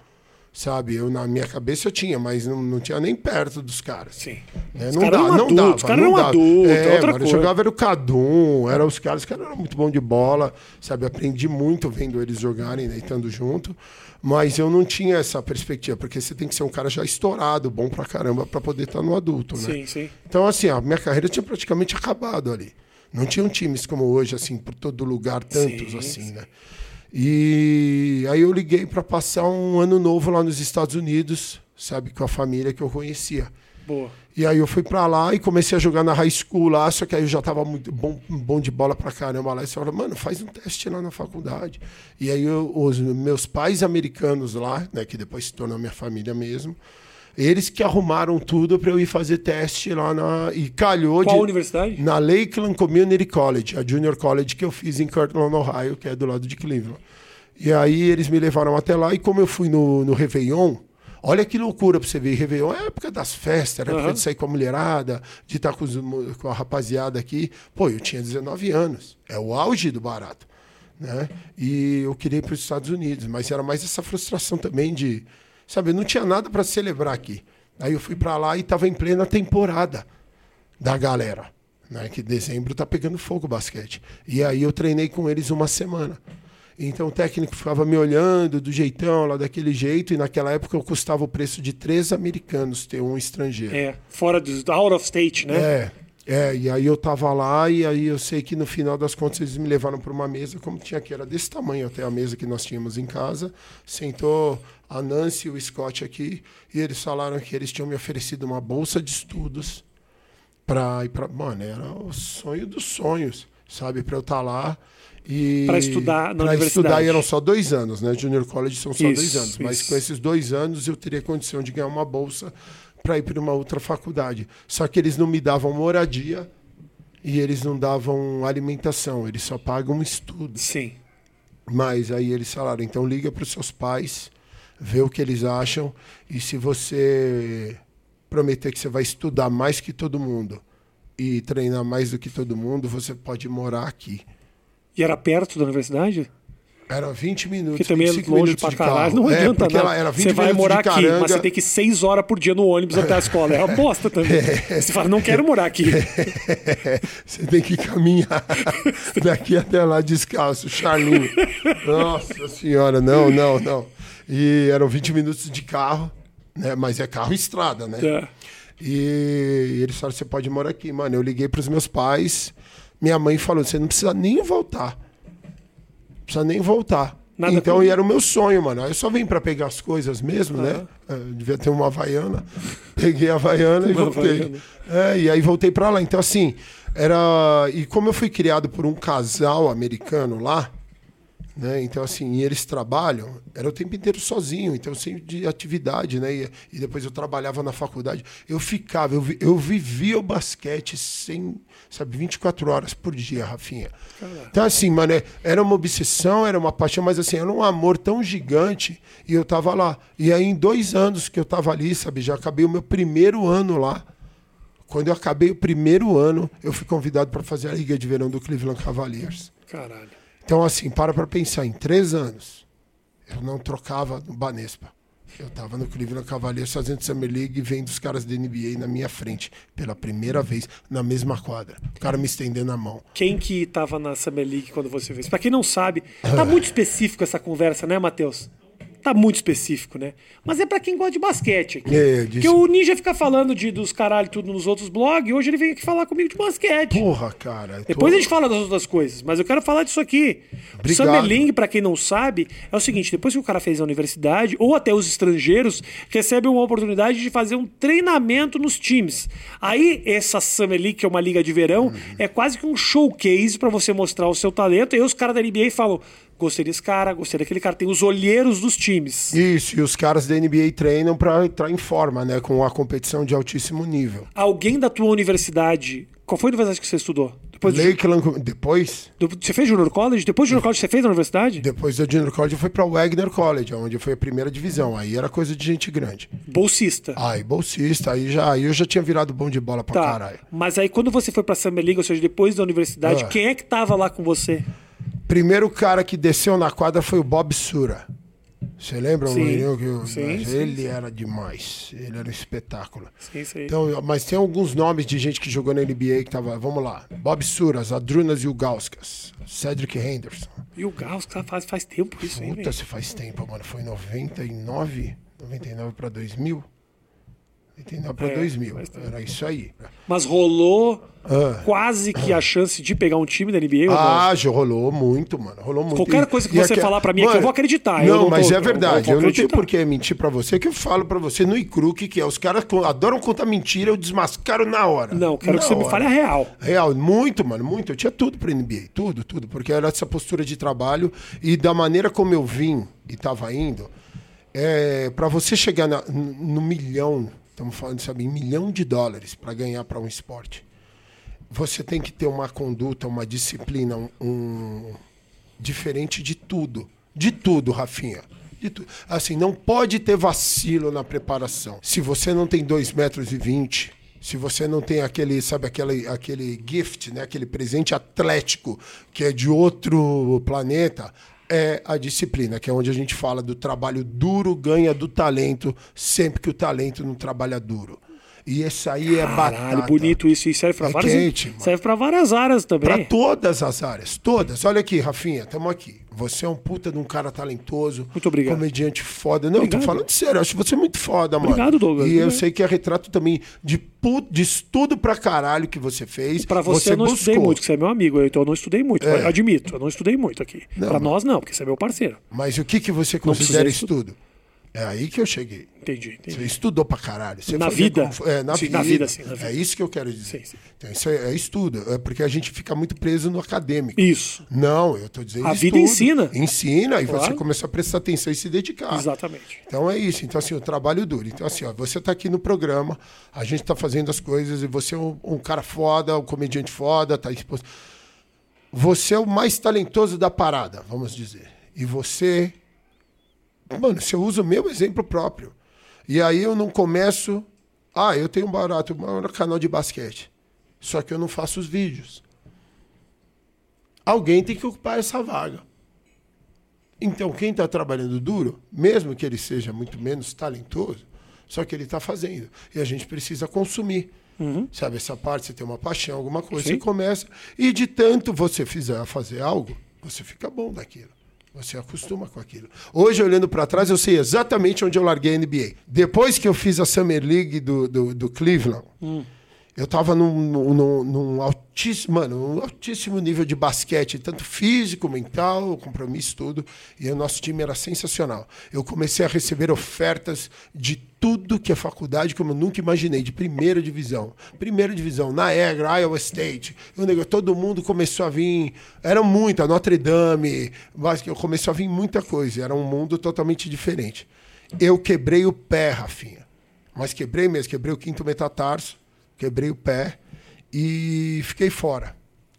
sabe? Eu na minha cabeça eu tinha, mas não, não tinha nem perto dos caras. Sim. Né? Não, dá, não dava, os caras eram adultos, é, outra mano, coisa. Eu jogava era o Cadum, eram os caras que eram muito bom de bola, sabe? Aprendi muito vendo eles jogarem, né, estando junto. Mas eu não tinha essa perspectiva, porque você tem que ser um cara já estourado, bom pra caramba, para poder estar no adulto, né? Sim, sim. Então, assim, a minha carreira tinha praticamente acabado ali. Não tinham times como hoje, assim, por todo lugar, tantos sim, assim, sim. né? E aí eu liguei para passar um ano novo lá nos Estados Unidos, sabe, com a família que eu conhecia. Boa. E aí eu fui para lá e comecei a jogar na high school lá, só que aí eu já tava muito bom, bom de bola pra caramba lá. E você fala, mano, faz um teste lá na faculdade. E aí eu, os meus pais americanos lá, né, que depois se tornou minha família mesmo, eles que arrumaram tudo para eu ir fazer teste lá na. E calhou Qual de, universidade? Na Lakeland Community College, a Junior College que eu fiz em Kirtland, Ohio, que é do lado de Cleveland. E aí eles me levaram até lá, e como eu fui no, no Réveillon, Olha que loucura pra você ver. Réveillon é época das festas, era uhum. época de sair com a mulherada, de estar com, os, com a rapaziada aqui. Pô, eu tinha 19 anos. É o auge do barato. Né? E eu queria ir para os Estados Unidos, mas era mais essa frustração também de. Sabe, não tinha nada para celebrar aqui. Aí eu fui para lá e estava em plena temporada da galera. né? Que dezembro tá pegando fogo o basquete. E aí eu treinei com eles uma semana. Então o técnico ficava me olhando do jeitão, lá daquele jeito, e naquela época eu custava o preço de três americanos ter um estrangeiro. É, fora do out of state, né? É, é, e aí eu tava lá, e aí eu sei que no final das contas eles me levaram para uma mesa, como tinha aqui, era desse tamanho até a mesa que nós tínhamos em casa. Sentou a Nancy e o Scott aqui, e eles falaram que eles tinham me oferecido uma bolsa de estudos para ir para. Mano, era o sonho dos sonhos, sabe? Para eu estar tá lá. E para estudar na pra universidade. estudar e eram só dois anos, né? Junior College são só Isso, dois anos. Mas isso. com esses dois anos eu teria condição de ganhar uma bolsa para ir para uma outra faculdade. Só que eles não me davam moradia e eles não davam alimentação, eles só pagam estudo. Sim. Mas aí eles falaram, então liga para os seus pais, vê o que eles acham e se você prometer que você vai estudar mais que todo mundo e treinar mais do que todo mundo, você pode morar aqui. E era perto da universidade? Era 20 minutos, Que também é 25 longe pra caralho. Não é, adianta nada. ela era 20 você vai morar aqui, mas você tem que ir seis horas por dia no ônibus até a escola. É uma bosta também. Você fala, não quero morar aqui. Você tem que caminhar daqui até lá descalço, Charlinho. Nossa senhora, não, não, não. E eram 20 minutos de carro, né? Mas é carro estrada, né? É. E eles falaram: você pode morar aqui. Mano, eu liguei para os meus pais. Minha mãe falou: você não precisa nem voltar. Não precisa nem voltar. Nada então, com- e era o meu sonho, mano. Aí eu só vim para pegar as coisas mesmo, né? Eu devia ter uma Havaiana. Peguei a Havaiana e voltei. Havaiana. É, e aí voltei para lá. Então, assim, era. E como eu fui criado por um casal americano lá, né? Então, assim, e eles trabalham, era o tempo inteiro sozinho, então sempre de atividade, né? E, e depois eu trabalhava na faculdade. Eu ficava, eu, vi- eu vivia o basquete sem, sabe, 24 horas por dia, Rafinha. Então, assim, mano, é- era uma obsessão, era uma paixão, mas assim, era um amor tão gigante e eu tava lá. E aí, em dois anos que eu tava ali, sabe, já acabei o meu primeiro ano lá. Quando eu acabei o primeiro ano, eu fui convidado para fazer a Liga de Verão do Cleveland Cavaliers. Caralho. Então, assim, para pra pensar, em três anos, eu não trocava no Banespa. Eu tava no Cleveland Cavaliers fazendo Summer League e vendo os caras da NBA na minha frente, pela primeira vez, na mesma quadra. O cara me estendendo a mão. Quem que tava na Summer League quando você fez? Pra quem não sabe, tá muito específico essa conversa, né, Matheus? Tá muito específico, né? Mas é pra quem gosta de basquete aqui. É, disse- Porque o Ninja fica falando de, dos caralho tudo nos outros blogs, e hoje ele vem aqui falar comigo de basquete. Porra, cara. Depois tô- a gente fala das outras coisas, mas eu quero falar disso aqui. Obrigado. Summer League, pra quem não sabe, é o seguinte: depois que o cara fez a universidade, ou até os estrangeiros, recebem uma oportunidade de fazer um treinamento nos times. Aí, essa Summer League, que é uma liga de verão, Uhum. é quase que um showcase pra você mostrar o seu talento. E aí os caras da NBA falam: gostei desse cara, gostei daquele cara. Tem os olheiros dos times. Isso, e os caras da NBA treinam pra entrar em forma, né? Com a competição de altíssimo nível. Alguém da tua universidade. Qual foi a universidade que você estudou? Depois do, Lakeland, depois, do- você fez Junior College? Depois do Junior College você fez na universidade? depois da Junior College, eu fui pra Wagner College, onde foi a primeira divisão. Aí era coisa de gente grande. Bolsista. Aí, bolsista, aí já, aí eu já tinha virado bom de bola pra Tá. caralho. Mas aí quando você foi pra Summer League, ou seja, depois da universidade, Ah. quem é que tava lá com você? Primeiro cara que desceu na quadra foi o Bob Sura. Você lembra? o Sim. loirinho que eu- Sim, sim, ele era demais. Ele era um espetáculo. Sim, sim. Então, mas tem alguns nomes de gente que jogou na NBA que tava. Vamos lá. Bob Suras, Adrunas Ilgauskas, Cedric Henderson. E o Gauss tá, faz, faz tempo isso, hein, Puta, se faz tempo, mano. Foi em 99, 99 pra 2000. 99 pra É, 2000. faz tempo. Era isso aí. Mas rolou Ah. quase que a chance de pegar um time da NBA? Ah, já rolou muito, mano. Rolou muito. Qualquer coisa que e você aque- falar pra mim aqui, eu vou acreditar. Eu Não, não mas tô- é eu verdade. vou Eu, não tenho por que mentir pra você, que eu falo pra você no iCruque, que é os caras adoram contar mentira, eu desmascaro na hora. Não, quero Na que você me hora. fale a real. Real, muito, mano, muito. Eu tinha tudo pra NBA, tudo, tudo. Porque era essa postura de trabalho e da maneira como eu vim e tava indo, é, para você chegar na- no milhão, estamos falando, sabe, em milhão de dólares para ganhar para um esporte, você tem que ter uma conduta, uma disciplina, um, um- diferente de tudo. De tudo, Rafinha. De tu- Assim, não pode ter vacilo na preparação. Se você não tem 2 metros e 20, se você não tem aquele, sabe, aquele, aquele gift, né? aquele presente atlético que é de outro planeta, é a disciplina, que é onde a gente fala do trabalho duro ganha do talento, sempre que o talento não trabalha duro. E esse aí é Caralho, batata. bonito isso. E serve pra É várias. quente, serve pra várias áreas também. Pra todas as áreas, todas. Olha aqui, Rafinha, tamo aqui. Você é um puta de um cara talentoso. Muito obrigado. Comediante foda. Não, Obrigado. tô falando sério, eu acho você muito foda, mano. Obrigado, Douglas. E eu sei que é retrato também de, pu- de estudo pra caralho que você fez. Pra você, eu não estudei buscou. muito, porque você é meu amigo, então eu não estudei muito. É. Admito, eu não estudei muito aqui. Não, pra mas- nós, não, porque você é meu parceiro. Mas o que, que você considera estudar. estudo? É aí que eu cheguei. Entendi, entendi. Você estudou pra caralho. Você Na vida? como É, na Sim, vida. na vida, sim, na vida. É isso que eu quero dizer. Sim, sim. Então, isso é, é estudo. É porque a gente fica muito preso no acadêmico. Isso. Não, eu tô dizendo A vida estudo. ensina. Ensina, e você começa a prestar atenção e se dedicar. Exatamente. Então é isso. Então, assim, o trabalho duro. Então, assim, ó, você tá aqui no programa, a gente tá fazendo as coisas, e você é um, um cara foda, um comediante foda, tá exposto. Você é o mais talentoso da parada, vamos dizer. E você. Mano, você usa o meu exemplo próprio. E aí eu não começo. Ah, eu tenho um barato, maior canal de basquete. Só que eu não faço os vídeos. Alguém tem que ocupar essa vaga. Então, quem está trabalhando duro, mesmo que ele seja muito menos talentoso, só que ele está fazendo. E a gente precisa consumir. Sabe, essa parte, você tem uma paixão, alguma coisa, Sim. você começa. E de tanto você fizer fazer algo, você fica bom daquilo. Você acostuma com aquilo. Hoje, olhando para trás, eu sei exatamente onde eu larguei a NBA. Depois que eu fiz a Summer League do, do, do Cleveland, eu tava num, num, num- altíssimo, mano, um altíssimo nível de basquete, tanto físico, mental, compromisso, tudo. E o nosso time era sensacional. Eu comecei a receber ofertas de tudo que é faculdade, como eu nunca imaginei, de primeira divisão. Primeira divisão, Niagara, Iowa State. Eu, nego- todo mundo começou a vir. Era muita, Notre Dame, começou a vir muita coisa. Era um mundo totalmente diferente. Eu quebrei o pé, Rafinha. Mas quebrei mesmo, quebrei o quinto metatarso, quebrei o pé e fiquei fora.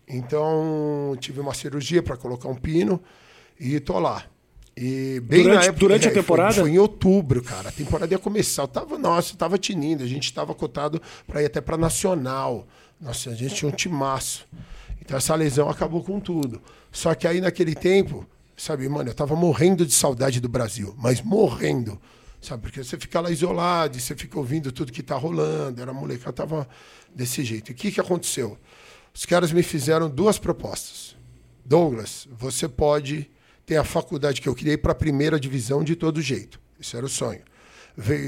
Então, tive uma cirurgia para colocar um pino e tô lá. E bem Durante- na época, durante a é, foi- temporada? Foi, em outubro, cara. A temporada ia começar. Eu tava, nossa, eu tava tinindo. A gente tava cotado para ir até para Nacional. Nossa, a gente tinha um timaço. Então essa lesão acabou com tudo. Só que aí naquele tempo, sabe, mano, eu tava morrendo de saudade do Brasil, mas morrendo. Sabe, porque você fica lá isolado, você fica ouvindo tudo que tá rolando. Era molecada, tava desse jeito. E o que que aconteceu? Os caras me fizeram duas propostas. Douglas, você pode ter a faculdade que eu criei para a primeira divisão de todo jeito. Esse era o sonho.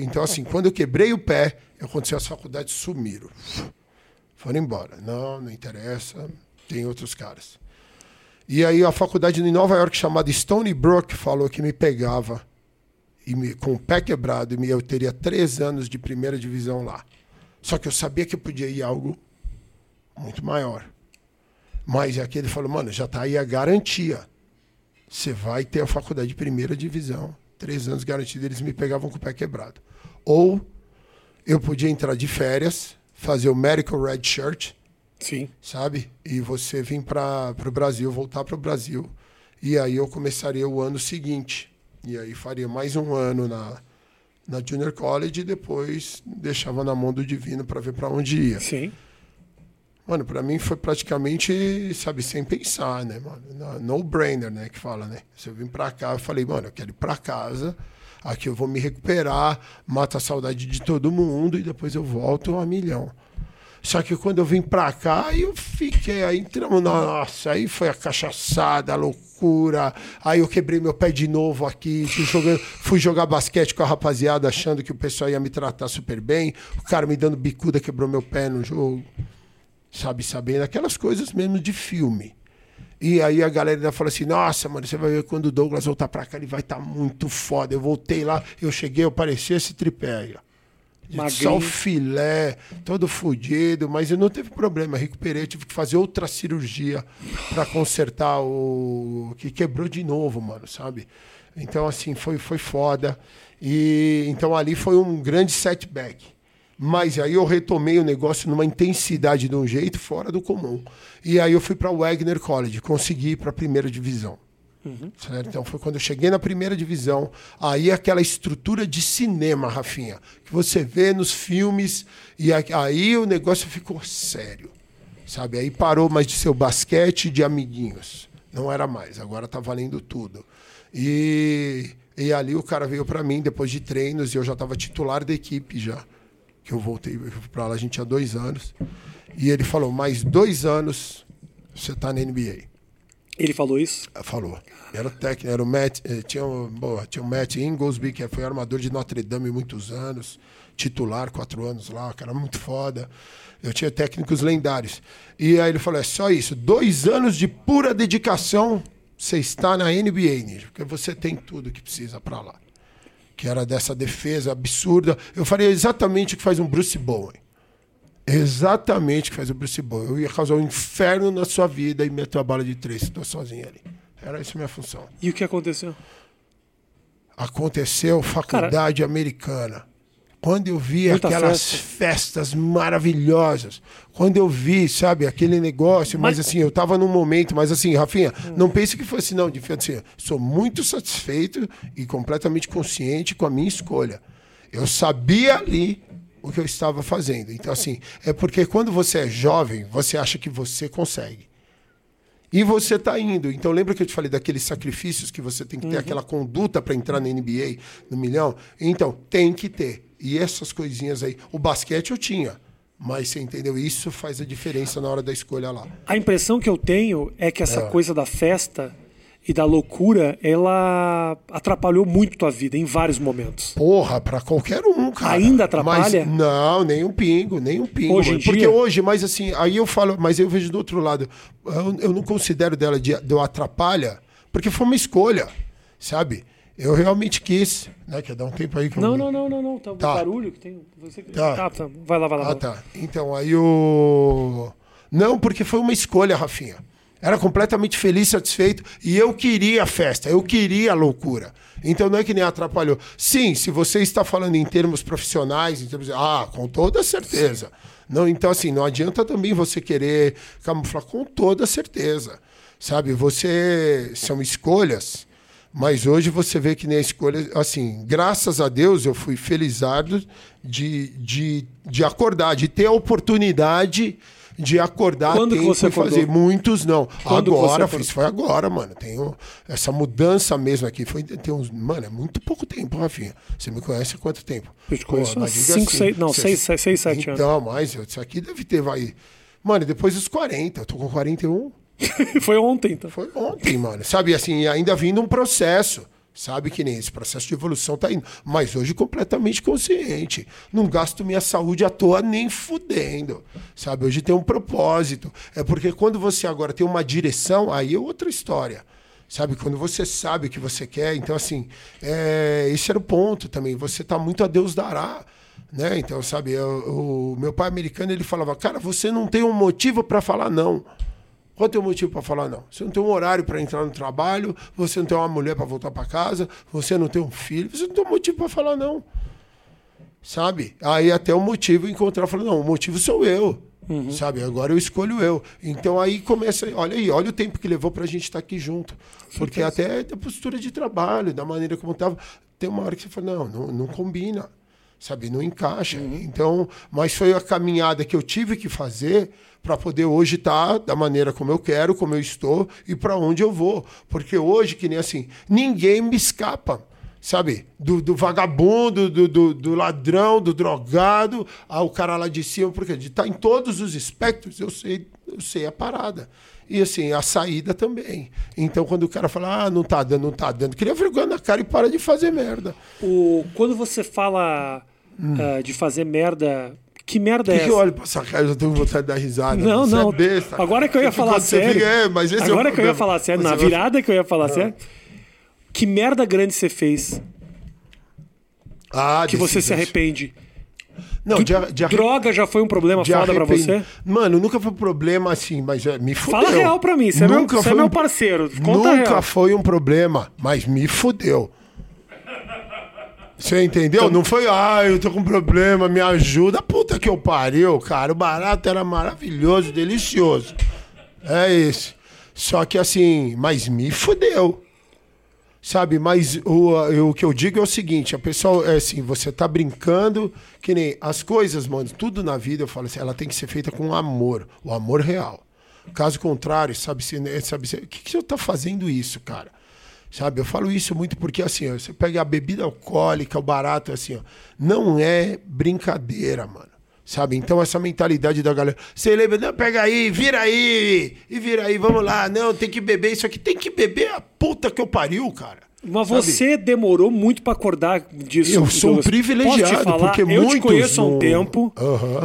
Então, assim, quando eu quebrei o pé, aconteceu as faculdades sumiram. Foram embora. Não, não interessa. Tem outros caras. E aí a faculdade em Nova York chamada Stony Brook falou que me pegava e me, com o pé quebrado e eu teria três anos de primeira divisão lá. Só que eu sabia que eu podia ir algo muito maior. Mas aqui ele falou, mano, já tá aí a garantia. Você vai ter a faculdade de primeira divisão. Três anos garantido, eles me pegavam com o pé quebrado. Ou eu podia entrar de férias, fazer o Medical Red Shirt, Sim. sabe? E você vir para o Brasil, voltar para o Brasil. E aí eu começaria o ano seguinte. E aí faria mais um ano na, na Junior College e depois deixava na mão do Divino para ver para onde ia. Sim. Mano, pra mim foi praticamente, sabe, sem pensar, né, mano? No- No-brainer, né, que fala, né? Se eu vim pra cá, eu falei, mano, eu quero ir pra casa, aqui eu vou me recuperar, mato a saudade de todo mundo e depois eu volto a milhão. Só que quando eu vim pra cá, eu fiquei, aí entramos, nossa, aí foi a cachaçada, a loucura, aí eu quebrei meu pé de novo aqui, fui, fui jogar basquete com a rapaziada, achando que o pessoal ia me tratar super bem, o cara me dando bicuda quebrou meu pé no jogo sabe, sabendo aquelas coisas mesmo de filme. E aí a galera ainda fala assim: nossa, mano, você vai ver quando o Douglas voltar pra cá, ele vai estar muito foda. Eu voltei lá, eu cheguei, eu parecia esse tripé aí. Magrinho. Só o filé, todo fudido, mas eu não teve problema, recuperei, tive que fazer outra cirurgia pra consertar o que quebrou de novo, mano, sabe? Então, assim, foi, foi foda. E então ali foi um grande setback. Mas aí eu retomei o negócio numa intensidade de um jeito fora do comum. E aí eu fui para o Wagner College, consegui ir para a primeira divisão. Certo? Então foi quando eu cheguei na primeira divisão. Aí aquela estrutura de cinema, Rafinha, que você vê nos filmes. E aí o negócio ficou sério. Sabe? Aí parou mais de ser o basquete de amiguinhos. Não era mais, agora tá valendo tudo. E, e ali o cara veio para mim depois de treinos e eu já estava titular da equipe já. que eu voltei para lá, a gente tinha dois anos. E ele falou: mais dois anos você tá na NBA. Ele falou isso? Falou. Era o técnico, era o Matt, eh, tinha, o, boa, tinha o Matt Inglesby, que foi armador de Notre Dame muitos anos, titular, quatro anos lá, cara muito foda. Eu tinha técnicos lendários. E aí ele falou: é só isso, dois anos de pura dedicação, você está na NBA, porque você tem tudo que precisa para lá. Que era dessa defesa absurda. Eu faria exatamente o que faz um Bruce Bowen. Exatamente o que faz o Bruce Bowen. Eu ia causar um inferno na sua vida e meter a bala de três, estou sozinho ali. Era essa a minha função. E o que aconteceu? Aconteceu faculdade Cara, americana. Quando eu vi aquelas festa. festas maravilhosas, quando eu vi, sabe, aquele negócio, mas, mas assim, eu tava num momento, mas assim, Rafinha, hum. não pense que fosse não, de assim, sou muito satisfeito e completamente consciente com a minha escolha. Eu sabia ali o que eu estava fazendo. Então, assim, é porque quando você é jovem, você acha que você consegue. E você está indo. Então, lembra que eu te falei daqueles sacrifícios que você tem que ter, uhum. aquela conduta para entrar na NBA no milhão? Então, tem que ter. E essas coisinhas aí. O basquete eu tinha. Mas você entendeu? Isso faz a diferença na hora da escolha lá. A impressão que eu tenho é que essa é. coisa da festa e da loucura, ela atrapalhou muito tua vida em vários momentos. Porra, pra qualquer um, cara. Ainda atrapalha? Mas, não, nem um pingo, nem um pingo. Hoje mano. Porque dia... hoje, mas assim, aí eu falo, mas eu vejo do outro lado. Eu, eu não considero dela de, de atrapalha, porque foi uma escolha, sabe? Eu realmente quis, né? Quer dar um tempo aí que Não, eu... não, não, não, não. Tá, tá. barulho que tem. Você... Tá. tá. Tá, Vai lá, vai lá. Ah, tá. Então, aí o. Não, porque foi uma escolha, Rafinha. Era completamente feliz, satisfeito. E eu queria a festa, eu queria a loucura. Então não é que nem atrapalhou. Sim, se você está falando em termos profissionais, em termos. Ah, com toda certeza. Não, então, assim, não adianta também você querer camuflar com toda certeza. Sabe, você. São escolhas. Mas hoje você vê que nem a escolha. Assim, graças a Deus eu fui felizado de, de, de acordar, de ter a oportunidade de acordar Quando tempo você e fazer. Muitos não. Quando agora, isso foi agora, mano. Tem essa mudança mesmo aqui. Foi, tem uns, mano, é muito pouco tempo, Rafinha. Você me conhece há quanto tempo? Eu te conheço há 5, 6, não, 6, 7 anos. Então, mas isso aqui deve ter, vai... Mano, depois dos 40, eu tô com 41. foi ontem, então. Foi ontem, mano. Sabe, assim, ainda vindo um processo. Sabe que nem esse processo de evolução tá indo. Mas hoje completamente consciente. Não gasto minha saúde à toa nem fudendo. Sabe? Hoje tem um propósito. É porque quando você agora tem uma direção, aí é outra história. Sabe? Quando você sabe o que você quer. Então, assim, é... esse era o ponto também. Você tá muito a Deus dará. Né? Então, sabe, eu, o meu pai americano ele falava: Cara, você não tem um motivo para falar não. Qual é o teu motivo para falar não? Você não tem um horário para entrar no trabalho, você não tem uma mulher para voltar para casa, você não tem um filho, você não tem um motivo para falar não. Sabe? Aí até o motivo encontrar, falar, não, o motivo sou eu. Uhum. Sabe? Agora eu escolho eu. Então aí começa, olha aí, olha o tempo que levou para a gente estar tá aqui junto. Porque até da postura de trabalho, da maneira como estava, tem uma hora que você fala, não, não, não combina. Sabe? Não encaixa. Uhum. Então, mas foi a caminhada que eu tive que fazer para poder hoje estar tá da maneira como eu quero, como eu estou e para onde eu vou. Porque hoje, que nem assim, ninguém me escapa sabe? Do, do vagabundo, do, do, do, ladrão, do drogado, ao cara lá de cima, porque de tá em todos os espectros, eu sei, eu sei a parada. E assim, a saída também. Então, quando o cara fala, ah, não tá dando, não tá dando, queria vergonha na cara e para de fazer merda. O, quando você fala hum. uh, de fazer merda que merda que é essa? Que olha pra essa cara, eu já tenho vontade de dar risada. Não, não. É besta, Agora que eu ia falar sério. Fica, é, mas esse Agora é que eu ia falar sério, na virada que eu ia falar ah. sério. Que merda grande você fez? Ah, que você se arrepende. Não, de, de Droga já foi um problema foda pra você? Mano, nunca foi um problema assim, mas é, me fudeu. Fala real pra mim, você, nunca é, meu, você é meu parceiro. Conta nunca real. foi um problema, mas me fudeu. Você entendeu? Então... Não foi, ah, eu tô com problema, me ajuda. Puta que eu pariu, cara. O barato era maravilhoso, delicioso. É isso. Só que assim, mas me fudeu. Sabe, mas o, o que eu digo é o seguinte: a pessoa, é assim, você tá brincando, que nem as coisas, mano, tudo na vida, eu falo assim, ela tem que ser feita com amor, o amor real. Caso contrário, sabe se, sabe se, o que, que você tá fazendo isso, cara? Sabe? Eu falo isso muito porque, assim, ó, você pega a bebida alcoólica, o barato, assim, ó, não é brincadeira, mano. Sabe? Então, essa mentalidade da galera. Você lembra? Não, pega aí, vira aí, e vira aí, vamos lá. Não, tem que beber isso aqui. Tem que beber a puta que eu pariu, cara. Mas você demorou muito para acordar disso. Eu sou um privilegiado, Posso te falar? porque eu muitos te conheço há um tempo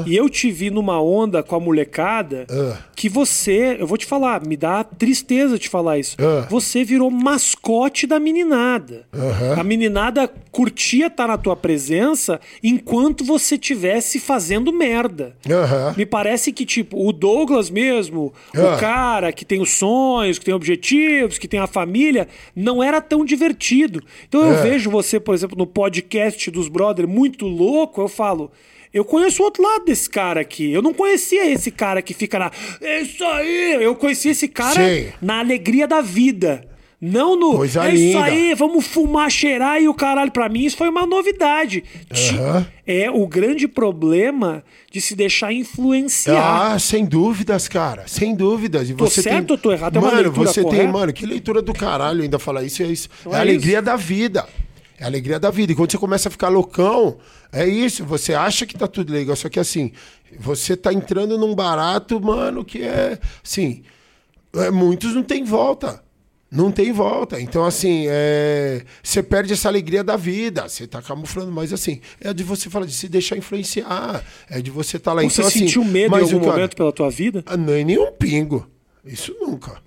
e eu te vi numa onda com a molecada Ah. que você, eu vou te falar, me dá tristeza te falar isso. Ah. Você virou mascote da meninada. A meninada curtia estar na tua presença enquanto você tivesse fazendo merda. Me parece que, tipo, o Douglas mesmo, Ah. o cara que tem os sonhos, que tem objetivos, que tem a família, não era tão divertido. Então eu É. vejo você, por exemplo, no podcast dos Brothers, muito louco, eu falo. Eu conheço o outro lado desse cara aqui. Eu não conhecia esse cara que fica na. É isso aí! Eu conheci esse cara Sim. na alegria da vida. Não no. Coisa é isso linda. aí, vamos fumar, cheirar e o caralho. Pra mim, isso foi uma novidade. Aham. É o grande problema de se deixar influenciar. Ah, sem dúvidas, cara. Sem dúvidas. E Tô você certo tem... ou tô errado? É mano, você tem, correta? mano, que leitura do caralho ainda falar isso. É, isso. Então é a é alegria da vida. É a alegria da vida. E quando você começa a ficar loucão, é isso. Você acha que tá tudo legal. Só que assim, você tá entrando num barato, mano, que é. Assim, é, muitos não tem volta. Não tem volta. Então, assim, é, você perde essa alegria da vida. Você tá camuflando, mas assim, é de você falar de se deixar influenciar. É de você estar tá lá Você então, assim, sentiu medo em mas algum cara- momento pela tua vida? ah, Nem nenhum pingo. Isso nunca.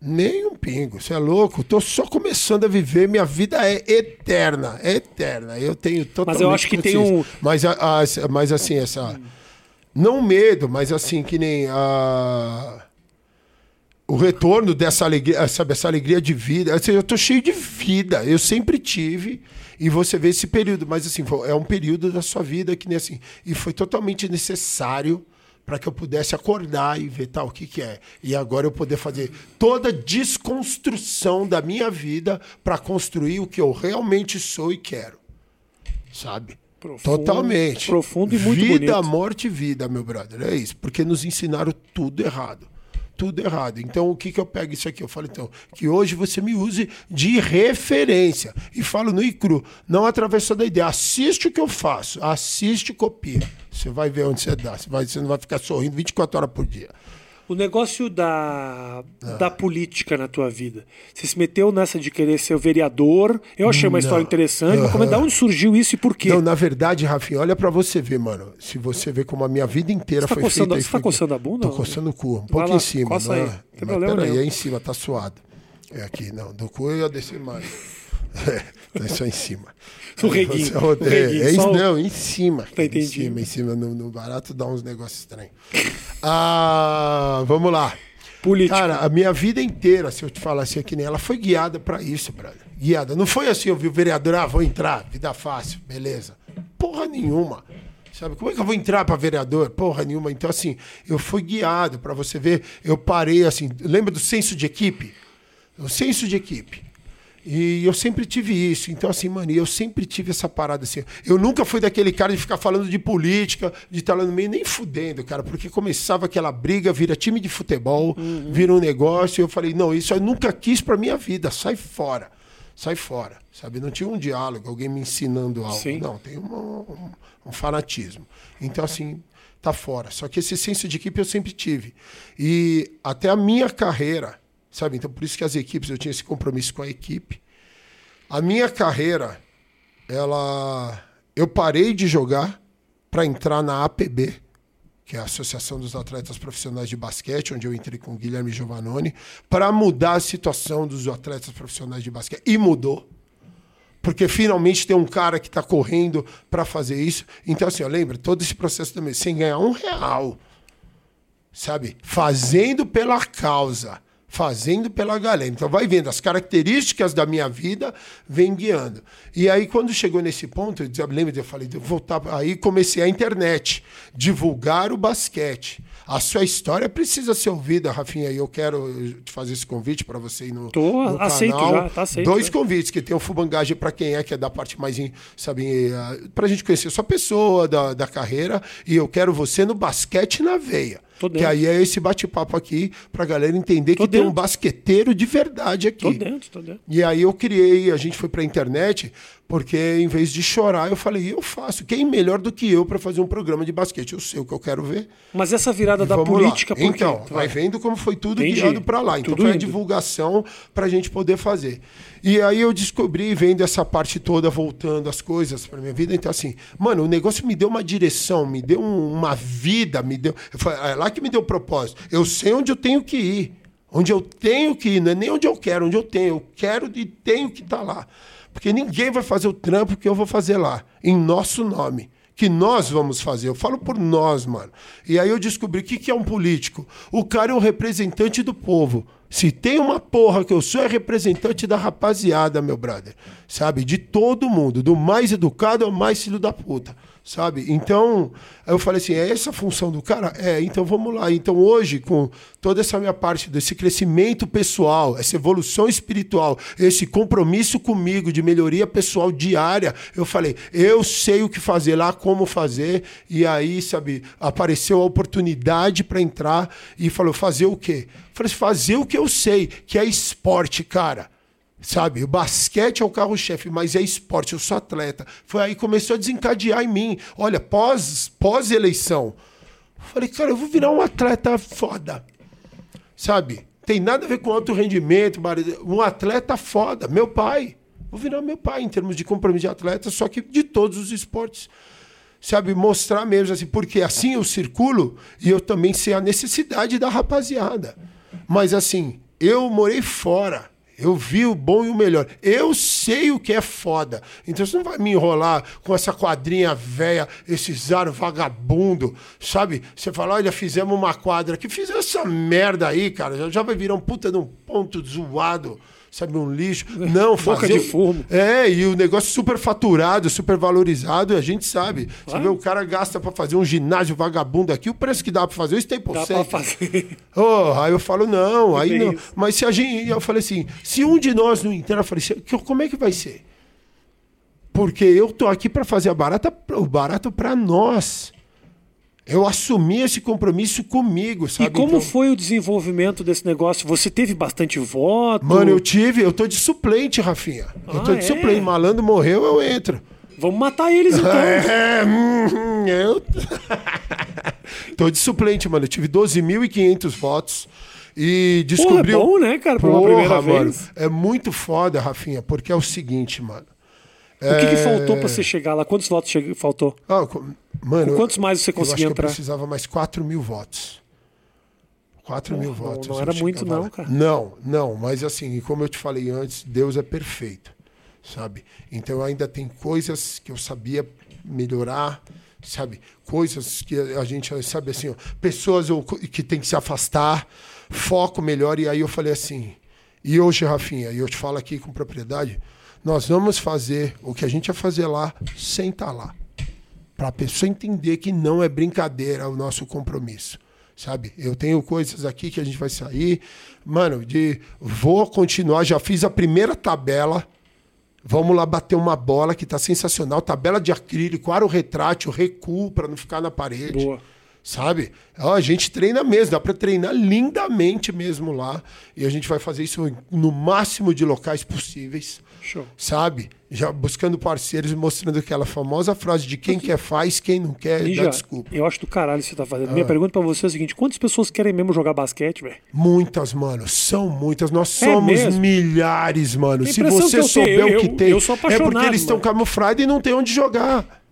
Nem um pingo. Você é louco? Tô só começando a viver. Minha vida é eterna. É eterna. Eu tenho totalmente eu acho que tem um- Mas, a- a- mas assim, essa... Não medo, mas assim, que nem a... O retorno dessa alegria, sabe, essa alegria de vida. Assim, eu tô cheio de vida. Eu sempre tive. E você vê esse período. Mas assim, é um período da sua vida que nem assim. E foi totalmente necessário para que eu pudesse acordar e ver tal o que que é. E agora eu poder fazer toda a desconstrução da minha vida para construir o que eu realmente sou e quero. Sabe? Profundo- Totalmente. profundo e muito vida, bonito. morte e vida, meu brother. É isso. Porque nos ensinaram tudo errado. Tudo errado. Então, o que, que eu pego isso aqui? Eu falo, então, que hoje você me use de referência. E falo no ICRU, não através só da ideia. Assiste o que eu faço. Assiste e copia. Você vai ver onde você dá. Você, vai, você não vai ficar sorrindo 24 horas por dia. O negócio da, Ah. da política na tua vida. Você se meteu nessa de querer ser o vereador. Eu achei uma história interessante. Mas como é, da onde surgiu isso e por quê? Não, na verdade, Rafinha, olha pra você ver, mano. Se você ver como a minha vida inteira Você tá foi coçando- feita... e você tá foi- coçando a bunda, Tô coçando o cu. Um pouco lá, em cima. coça não aí, é? não tem Mas peraí, é em cima, tá suado. É aqui, não. Do cu eu ia descer mais. É, é só em cima. O reguinho, Você- o é, reguinho, é só o- não, em cima. Tá em cima, em cima. No, no barato dá uns negócios estranhos. Ah, vamos lá. Política. Cara, a minha vida inteira, se eu te falar é que nem ela foi guiada pra isso, brother. Guiada. Não foi assim, eu vi o vereador, ah, vou entrar, vida fácil, beleza. Porra nenhuma. Sabe, como é que eu vou entrar pra vereador? Porra nenhuma. Então, assim, eu fui guiado pra você ver. Eu parei, assim, lembra do senso de equipe? O senso de equipe. E eu sempre tive isso. Então, assim, mano, eu sempre tive essa parada assim. Eu nunca fui daquele cara de ficar falando de política, de estar lá no meio, nem fudendo, cara, porque começava aquela briga, vira time de futebol, vira um negócio. E eu falei, não, isso eu nunca quis pra minha vida, sai fora. Sai fora, sabe? Não tinha um diálogo, alguém me ensinando algo. Sim. Não, tem uma- um, um fanatismo. Então, assim, tá fora. Só que esse senso de equipe eu sempre tive. E até a minha carreira, sabe? Então, por isso que as equipes, eu tinha esse compromisso com a equipe. A minha carreira, ela. Eu parei de jogar para entrar na APB, que é a Associação dos Atletas Profissionais de Basquete, onde eu entrei com o Guilherme Giovannone, para mudar a situação dos atletas profissionais de basquete. E mudou. Porque finalmente tem um cara que está correndo para fazer isso. Então, assim, lembra, todo esse processo também, sem ganhar um real sabe? Fazendo pela causa, fazendo pela galera. Então vai vendo as características da minha vida, vem guiando. E aí quando chegou nesse ponto, eu dizia, lembra, eu falei, de voltar, aí comecei a internet, divulgar o basquete. A sua história precisa ser ouvida, Rafinha, e eu quero te fazer esse convite para você ir no, Tô, no aceito canal. já, tá aceito, Dois né? convites, que tem o Fubangagem para quem é, que é da parte mais, sabe, eh, pra gente conhecer a sua pessoa, da, da carreira, e eu quero você no basquete na veia. Que dentro. aí é esse bate-papo aqui pra galera entender Tô que tem um dentro. basqueteiro de verdade aqui. Tô dentro, tô dentro. E aí eu criei, a gente foi pra internet, porque em vez de chorar, eu falei, eu faço. Quem melhor do que eu pra fazer um programa de basquete? Eu sei o que eu quero ver. Mas essa virada da Vamos política, lá. por? Então, vai vendo como foi tudo Entendi. guiado pra lá. Então Tudo foi a divulgação pra gente poder fazer. E aí eu descobri, vendo essa parte toda, voltando as coisas pra minha vida, então assim, mano, o negócio me deu uma direção, me deu um- uma vida, me deu. foi- É lá que me deu propósito. Eu sei onde eu tenho que ir. Onde eu tenho que ir, não é nem onde eu quero, onde eu tenho. Eu quero e tenho que estar lá. Porque ninguém vai fazer o trampo que eu vou fazer lá, em nosso nome. Que nós vamos fazer. Eu falo por nós, mano. E aí eu descobri o que, que é um político. O cara é o representante do povo. Se tem uma porra que eu sou, é representante da rapaziada, meu brother. Sabe? De todo mundo. Do mais educado ao mais filho da puta. Sabe? Então, eu falei assim: é essa a função do cara? É, então vamos lá. Então, hoje, com toda essa minha parte desse crescimento pessoal, essa evolução espiritual, esse compromisso comigo de melhoria pessoal diária, eu falei: eu sei o que fazer lá, como fazer. E aí, sabe, apareceu a oportunidade para entrar e falou: fazer o quê? Eu falei: fazer o que eu sei, que é esporte, cara. Sabe, o basquete é o carro-chefe, mas é esporte, eu sou atleta. Foi aí que começou a desencadear em mim. Olha, pós, pós-eleição. Falei, cara, eu vou virar um atleta foda. Sabe? Tem nada a ver com alto rendimento, um atleta foda. Meu pai. Vou virar meu pai em termos de compromisso de atleta, só que de todos os esportes. Sabe, mostrar mesmo assim, porque assim eu circulo e eu também sei a necessidade da rapaziada. Mas assim, eu morei fora. Eu vi o bom e o melhor. Eu sei o que é foda. Então você não vai me enrolar com essa quadrinha velha, esse zaro vagabundo, sabe? Você fala, olha, fizemos uma quadra aqui. Fiz essa merda aí, cara. Já, já vai virar um puta de um ponto zoado, sabe? Um lixo. Não, Boca fazer... de fumo. É, e o negócio super faturado, super valorizado, a gente sabe. Você vê o cara gasta pra fazer um ginásio vagabundo aqui, o preço que dá pra fazer, isso tem por Dá cento. pra fazer. Oh, aí eu falo, não, aí não. isso. Mas se a gente. Eu falei assim, se um de nós não entrar, eu falei como é que vai ser? Porque eu tô aqui pra fazer a barata, o barato pra nós. Eu assumi esse compromisso comigo, E sabe? como Então- foi o desenvolvimento desse negócio? Você teve bastante voto? Mano, eu tive, eu tô de suplente, Rafinha. Eu tô Ah, de é? suplente. Malandro morreu, eu entro. Vamos matar eles então. É, hum, eu. Tô de suplente, mano. Eu tive 12.500 votos. E descobriu. bom, né, cara, pra uma Porra, primeira mano. vez. É muito foda, Rafinha, porque é o seguinte, mano. O que, que É. faltou pra você chegar lá? Quantos votos che- faltou? Ah, mano, Com quantos mais você eu conseguia acho entrar? que eu precisava mais 4 mil votos. 4 mil não- votos. não eu era muito não, lá. cara. Não, não. Mas assim, como eu te falei antes, Deus é perfeito, sabe? Então ainda tem coisas que eu sabia melhorar, sabe? Coisas que a gente sabe assim, ó, pessoas eu- que tem que se afastar, foco melhor. E aí eu falei assim, e hoje, Rafinha, e eu te falo aqui com propriedade, nós vamos fazer o que a gente ia fazer lá sem estar lá para a pessoa entender que não é brincadeira o nosso compromisso. Sabe? Eu tenho coisas aqui que a gente vai sair. Mano, de vou continuar, já fiz a primeira tabela. Vamos lá bater uma bola que tá sensacional. Tabela de acrílico, aro retrátil, recuo para não ficar na parede. Boa. Sabe? A gente treina mesmo, dá para treinar lindamente mesmo lá. E a gente vai fazer isso no máximo de locais possíveis Show. sabe? Já buscando parceiros e mostrando aquela famosa frase de quem quer faz, quem não quer dá Ninja, desculpa. Ah. eu acho do caralho que você tá fazendo. Minha pergunta pra você é a seguinte: quantas pessoas querem mesmo jogar basquete, velho? Muitas, mano, são muitas. Nós É somos milhares, mano. Se você eu souber o que eu- tem, eu é porque eles estão camuflados e não tem onde jogar.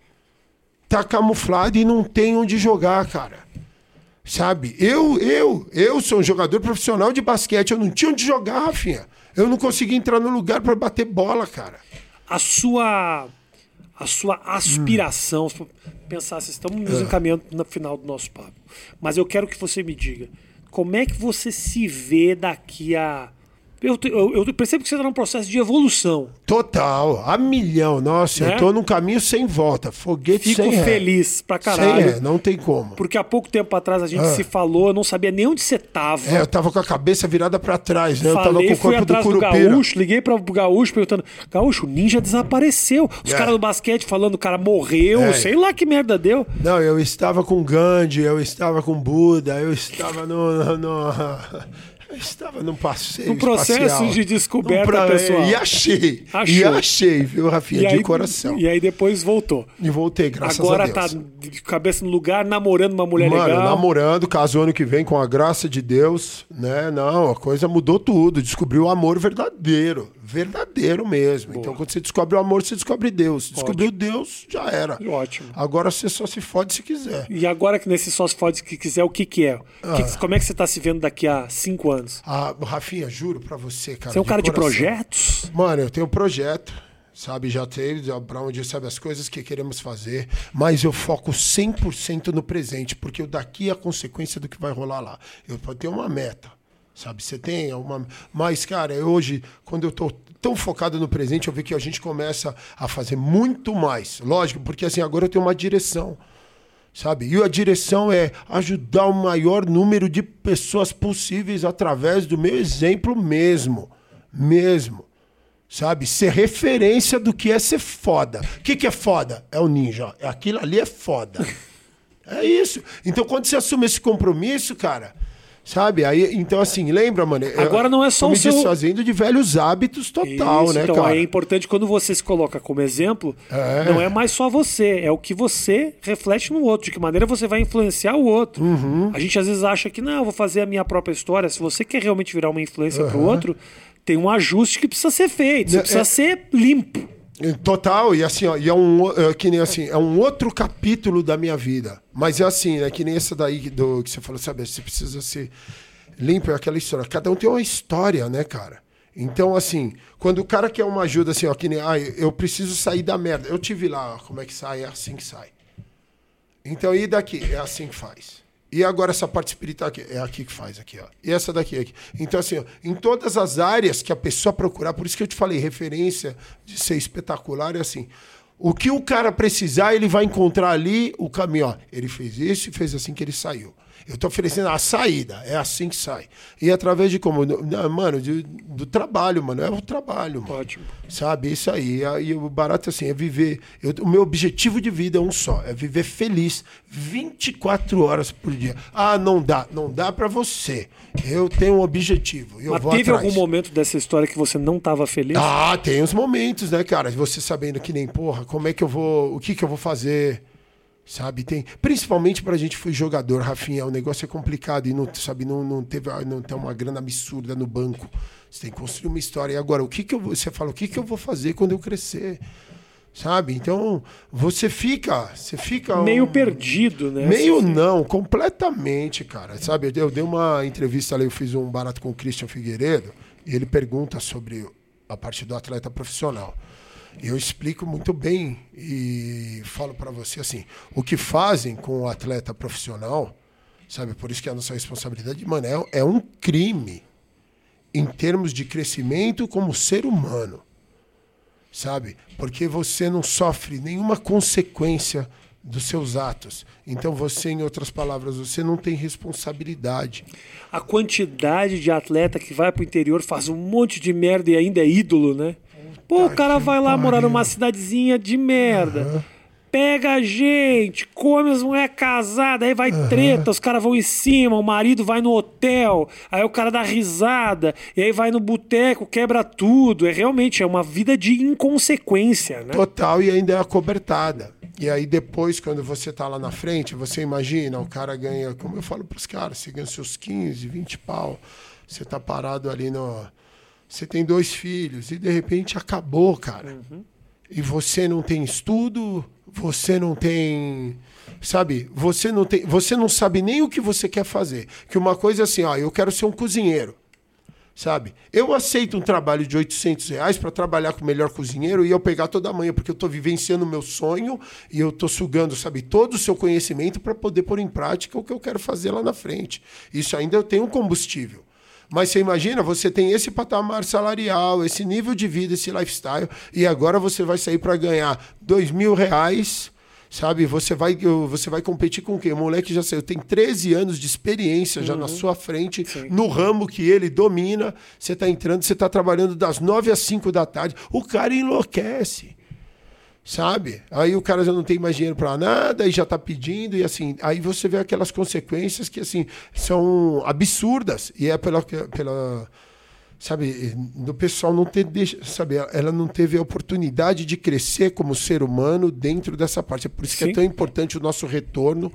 Tá camuflado e não tem onde jogar, cara. Sabe? Eu, eu, eu sou um jogador profissional de basquete. Eu não tinha onde jogar, Rafinha. Eu não conseguia entrar no lugar pra bater bola, cara. A sua. A sua aspiração, se for pensar, assim, estamos nos É. encaminhando no final do nosso papo. Mas eu quero que você me diga como é que você se vê daqui a Eu, eu, eu percebo que você está num processo de evolução. Total, a milhão. Nossa, Né? eu tô num caminho sem volta. Foguete Fico sem feliz pra Sem caralho. ré, não tem como. Porque há pouco tempo atrás a gente Ah. se falou, eu não sabia nem onde você tava. É, eu tava com a cabeça virada pra trás, né? Eu tava Falei, com o corpo do do. Gaúcho, liguei para o Gaúcho perguntando: Gaúcho, o ninja desapareceu. Os É. caras do basquete falando, o cara morreu, É. sei lá que merda deu. Não, eu estava com Gandhi, eu estava com Buda, eu estava no. no, no- eu estava num passeio. Num processo espacial. de descoberta Num pessoal. E achei. E Achou. achei, viu, Rafinha? de coração. e aí depois voltou. E voltei, graças Agora a Deus. tá de cabeça no lugar, namorando uma mulher Mano, legal. namorando, casou ano que vem com a graça de Deus, né? Não, a coisa mudou tudo. Descobriu o amor verdadeiro. Verdadeiro mesmo. Então, quando você descobre o amor, você descobre Deus. Descobriu Deus, já era. Ótimo. Agora você só se fode se quiser. E agora que nesse só se pode que quiser, o que que é? O Ah. que- como é que você tá se vendo daqui a cinco anos? Ah, Rafinha, juro pra você, cara. Você é um cara de projetos? Mano, eu tenho um projeto, sabe? Já teve, pra onde sabe as coisas que queremos fazer, mas eu foco 100% no presente, porque o daqui é a consequência do que vai rolar lá. Eu tenho uma meta, sabe? Você tem alguma. Mas, cara, hoje, quando eu tô tão focado no presente, eu vejo que a gente começa a fazer muito mais. Lógico, porque assim, agora eu tenho uma direção. Sabe? E a direção é ajudar o maior número de pessoas possíveis através do meu exemplo mesmo. Mesmo. Sabe? Ser referência do que é ser foda. O que, que é foda? É o ninja. Aquilo ali é foda. É isso. Então, quando você assume esse compromisso, cara, sabe? Aí, então, assim, lembra, mano? Agora não é só o me seu- desfazendo de velhos hábitos total, Isso, né, então cara? é importante quando você se coloca como exemplo, É. não é mais só você, é o que você reflete no outro, de que maneira você vai influenciar o outro. Uhum. A gente às vezes acha que não, eu vou fazer a minha própria história. Se você quer realmente virar uma influência para o outro, tem um ajuste que precisa ser feito, você É- precisa ser limpo. Total, e assim, ó, e é um, é que nem assim, é um outro capítulo da minha vida. Mas é assim, né? Que nem essa daí do que você falou, sabe? Você precisa ser limpo, é aquela história. Cada um tem uma história, né, cara? Então, assim, quando o cara quer uma ajuda, assim, ó, que nem, ah, eu preciso sair da merda. Eu tive lá, ó, como é que sai? É assim que sai. Então, e daqui? É assim que faz. E agora essa parte espiritual aqui, é aqui que faz, aqui, ó. E essa daqui, aqui. Então, assim, ó, em todas as áreas que a pessoa procurar, por isso que eu te falei, referência de ser espetacular é assim. O que o cara precisar, ele vai encontrar ali o caminho. Ó, ele fez isso e fez assim que ele saiu. Eu tô oferecendo a saída, é assim que sai. E através de como? Mano, de- do trabalho, mano. É o trabalho, mano. Ótimo. Sabe, isso aí. E aí o barato assim é viver. eu- o meu objetivo de vida é um só: é viver feliz 24 horas por dia. Ah, não dá. Não dá pra você. Eu tenho um objetivo. Eu Mas vou teve atrás. algum momento dessa história que você não estava feliz? Ah, tem os momentos, né, cara? Você sabendo que nem, porra, como é que eu vou. O que que eu vou fazer? Sabe, tem. Principalmente pra gente que foi jogador, Rafinha, o negócio é complicado e não, sabe, não, não teve não tem uma grana absurda no banco. Você tem que construir uma história. E agora, o que que eu. Você fala, o que que eu vou fazer quando eu crescer? Sabe? Então, você fica. Você fica. Meio um- perdido, né? Meio não, completamente, cara. Sabe, eu, eu dei uma entrevista ali, eu fiz um barato com o Christian Figueiredo, e ele pergunta sobre a parte do atleta profissional. Eu explico muito bem e falo para você assim, o que fazem com o atleta profissional, sabe, por isso que a nossa responsabilidade, mano, é, é um crime em termos de crescimento como ser humano sabe? Porque você não sofre nenhuma consequência dos seus atos. Então você, em outras palavras, você não tem responsabilidade. A quantidade de atleta que vai pro interior faz um monte de merda e ainda é ídolo, né? Pô, o cara vai lá morar numa cidadezinha de merda. Pega a gente, come as mulheres casadas, aí vai treta, os caras vão em cima, o marido vai no hotel, aí o cara dá risada, e aí vai no boteco, quebra tudo. É realmente é uma vida de inconsequência, né? Total e ainda é acobertada. E aí depois, quando você tá lá na frente, você imagina, o cara ganha, como eu falo pros caras, você ganha seus 15, 20 pau, você tá parado ali no... Você tem dois filhos e de repente acabou, cara. E você não tem estudo, você não tem... Sabe? Você não tem, você não sabe nem o que você quer fazer. Que uma coisa é assim, ó, eu quero ser um cozinheiro. Sabe? Eu aceito um trabalho de 800 reais para trabalhar com o melhor cozinheiro e eu pegar toda manhã, porque eu estou vivenciando o meu sonho e eu estou sugando, sabe, todo o seu conhecimento para poder pôr em prática o que eu quero fazer lá na frente. Isso ainda eu tenho um combustível. Mas você imagina, você tem esse patamar salarial, esse nível de vida, esse lifestyle, e agora você vai sair para ganhar dois mil reais, sabe? Você vai, você vai competir com quem? O moleque já saiu, tem 13 anos de experiência uhum. já na uhum. sua frente, Sim. no ramo que ele domina. Você está entrando, você está trabalhando das 9 às 5 da tarde. O cara enlouquece sabe? Aí o cara já não tem mais dinheiro para nada e já tá pedindo e assim, aí você vê aquelas consequências que assim são absurdas e é pela pela sabe, do pessoal não ter, sabe, ela não teve a oportunidade de crescer como ser humano dentro dessa parte. É por isso Sim. que é tão importante o nosso retorno.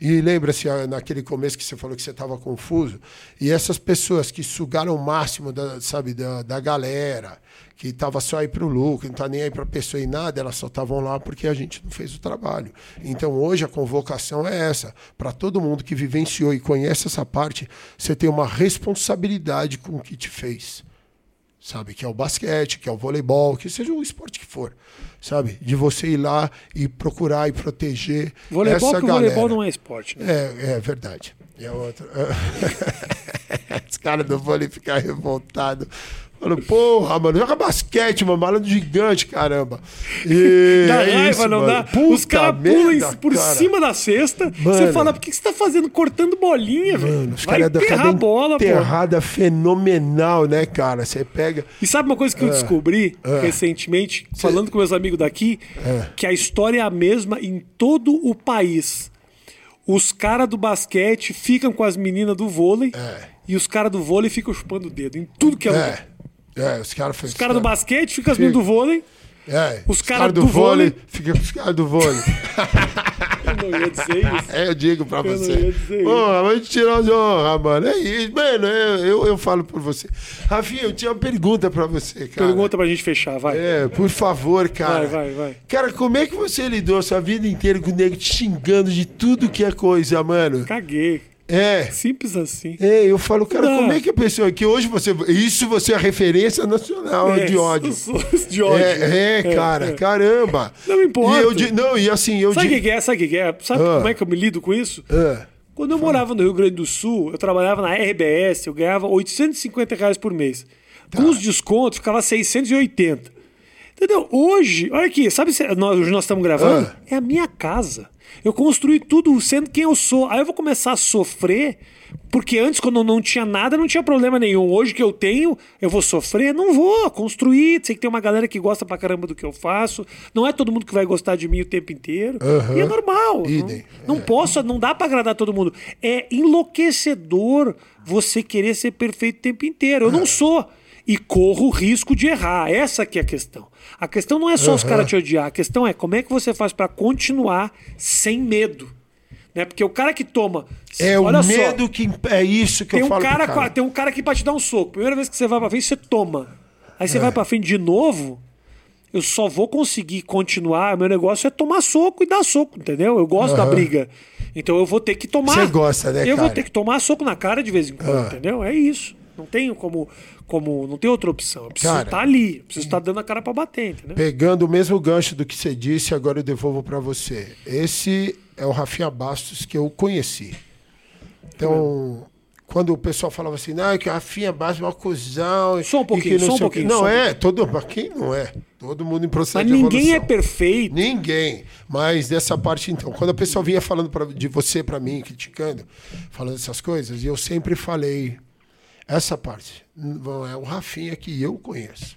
E lembra-se naquele começo que você falou que você estava confuso, e essas pessoas que sugaram o máximo da, sabe, da, da galera, que estava só aí para o lucro, não está nem aí para a pessoa e nada, elas só estavam lá porque a gente não fez o trabalho. Então hoje a convocação é essa. Para todo mundo que vivenciou e conhece essa parte, você tem uma responsabilidade com o que te fez. Sabe? Que é o basquete, que é o voleibol, que seja o esporte que for. Sabe? De você ir lá e procurar e proteger. Voleibol, essa que galera. voleibol não é esporte. Né? É, é verdade. E a outra. Os caras do vôlei ficar revoltados Falei, porra, mano, joga basquete, mano, malandro gigante, caramba. E dá é raiva, isso, não mano. dá? Puta Os caras pulam por cara. cima da cesta. Mano, você fala, por que você tá fazendo? Cortando bolinha, velho. Os caras enterrar a bola, pô. Enterrada fenomenal, né, cara? Você pega. E sabe uma coisa que eu é, descobri é. recentemente, falando com meus amigos daqui, é. que a história é a mesma em todo o país. Os caras do basquete ficam com as meninas do vôlei é. e os caras do vôlei ficam chupando o dedo em tudo que é, é. lugar. É, os caras Os caras do basquete ficam as meninas do vôlei. É, os caras cara do, do vôlei, vôlei fica com os caras do vôlei. eu não ia dizer isso. É, eu digo pra eu você. Não ia dizer Porra, vai tirar de honra, mano. É isso, mano. Eu, eu, falo por você. Rafinha, eu tinha uma pergunta pra você, cara. Pergunta pra gente fechar, vai. É, por favor, cara. Vai, vai, vai. Cara, como é que você lidou sua vida inteira com o nego te xingando de tudo que é coisa, mano? Caguei. É. Simples assim. É, eu falo, cara, Não. como é que a pessoa que hoje você. Isso você é a referência nacional é, de ódio. De ódio. É, é cara, é. caramba. Não importa. E eu, não, e assim, eu. Sabe o que é? Sabe o que é? Sabe ah. como é que eu me lido com isso? Ah. Quando eu morava no Rio Grande do Sul, eu trabalhava na RBS, eu ganhava 850 reais por mês. Tá. Com os descontos, ficava 680. Entendeu? Hoje, olha aqui, sabe se nós, hoje nós estamos gravando? Ah. É a minha casa. Eu construí tudo sendo quem eu sou. Aí eu vou começar a sofrer, porque antes, quando eu não tinha nada, não tinha problema nenhum. Hoje que eu tenho, eu vou sofrer? Não vou. Construir, sei que tem uma galera que gosta pra caramba do que eu faço. Não é todo mundo que vai gostar de mim o tempo inteiro. Uhum. E é normal. Idem. Não, não é. posso, não dá para agradar todo mundo. É enlouquecedor você querer ser perfeito o tempo inteiro. Eu não sou e corro o risco de errar. Essa que é a questão. A questão não é só uhum. os caras te odiar, a questão é como é que você faz para continuar sem medo. Né? Porque o cara que toma. É o medo só, que é isso que tem eu um falo. Cara, cara, Tem um cara que pra te dar um soco. Primeira vez que você vai pra frente, você toma. Aí você é. vai pra frente de novo. Eu só vou conseguir continuar. Meu negócio é tomar soco e dar soco, entendeu? Eu gosto uhum. da briga. Então eu vou ter que tomar. Você gosta, né? Eu cara? vou ter que tomar soco na cara de vez em quando, uhum. entendeu? É isso. Não tenho como, como. Não tem outra opção. Eu preciso Cara, estar ali. Eu preciso estar dando a cara para bater, entendeu? Pegando o mesmo gancho do que você disse, agora eu devolvo para você. Esse é o Rafinha Bastos que eu conheci. Então, quando o pessoal falava assim, não, é que o Rafinha Bastos é uma cuzão. Só um pouquinho, só um pouquinho. Não, um é, todo, quem não é? Todo mundo em processo Mas ninguém é perfeito. Ninguém. Mas dessa parte, então, quando a pessoa vinha falando pra, de você para mim, criticando, falando essas coisas, e eu sempre falei essa parte. É o Rafinha que eu conheço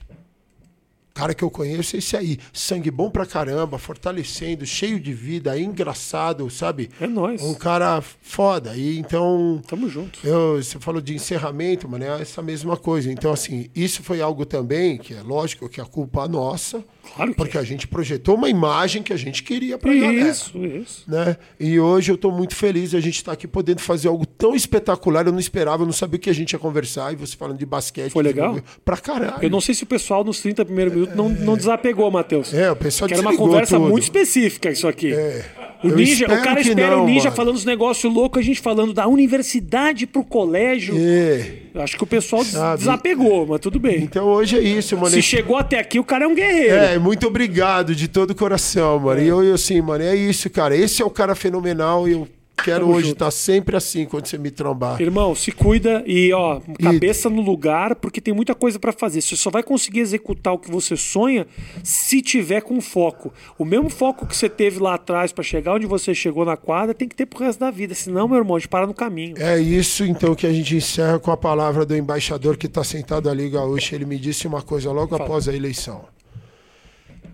cara que eu conheço é esse aí. Sangue bom pra caramba, fortalecendo, cheio de vida, engraçado, sabe? É nóis. Um cara foda. E então. Tamo junto. Eu, você falou de encerramento, mano, é essa mesma coisa. Então, assim, isso foi algo também que é lógico que a culpa é nossa. Claro que Porque a gente projetou uma imagem que a gente queria pra isso, galera. Isso, isso. Né? E hoje eu tô muito feliz de a gente estar tá aqui podendo fazer algo tão espetacular. Eu não esperava, eu não sabia o que a gente ia conversar. E você falando de basquete. Foi legal? Pra caralho. Eu não sei se o pessoal nos 30 primeiros minutos não, não desapegou, Matheus. É, o pessoal Que era uma conversa tudo. muito específica isso aqui. É. O, ninja, o cara espera não, o Ninja mano. falando os negócios loucos, a gente falando da universidade pro colégio. É. Acho que o pessoal Sabe? desapegou, mas tudo bem. Então hoje é isso, mano. Se chegou até aqui, o cara é um guerreiro. É, muito obrigado de todo o coração, mano. É. E eu, eu assim, mano, é isso, cara. Esse é o cara fenomenal e eu quero hoje estar tá sempre assim quando você me trombar. Irmão, se cuida e, ó, cabeça e... no lugar, porque tem muita coisa para fazer. Você só vai conseguir executar o que você sonha se tiver com foco. O mesmo foco que você teve lá atrás para chegar onde você chegou na quadra, tem que ter pro resto da vida. Senão, meu irmão, a gente para no caminho. É isso, então, que a gente encerra com a palavra do embaixador que está sentado ali, Gaúcho. Ele me disse uma coisa logo Fala. após a eleição.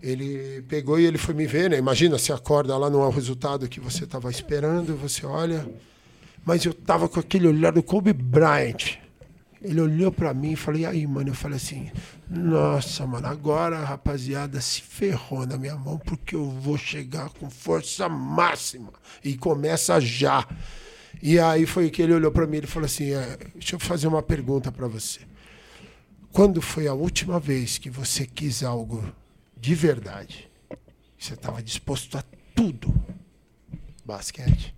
Ele pegou e ele foi me ver, né? Imagina, você acorda lá, não é o resultado que você estava esperando, você olha. Mas eu tava com aquele olhar do Kobe Bryant. Ele olhou para mim e falei, aí, mano, eu falei assim, nossa, mano, agora a rapaziada se ferrou na minha mão porque eu vou chegar com força máxima. E começa já. E aí foi que ele olhou para mim e falou assim, é, deixa eu fazer uma pergunta para você. Quando foi a última vez que você quis algo de verdade. Você estava disposto a tudo. Basquete.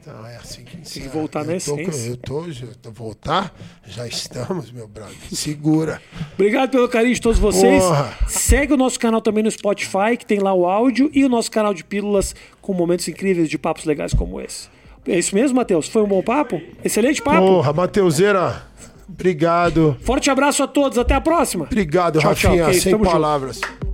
Então é assim que Tem que voltar eu na tô, essência. Eu tô, eu tô voltar, já estamos, meu brother. Segura. Obrigado pelo carinho de todos vocês. Porra. Segue o nosso canal também no Spotify, que tem lá o áudio, e o nosso canal de pílulas com momentos incríveis de papos legais como esse. É isso mesmo, Matheus? Foi um bom papo? Excelente papo? Porra, Mateuseira, obrigado. Forte abraço a todos, até a próxima. Obrigado, tchau, Rafinha, tchau, okay, sem palavras. Junto.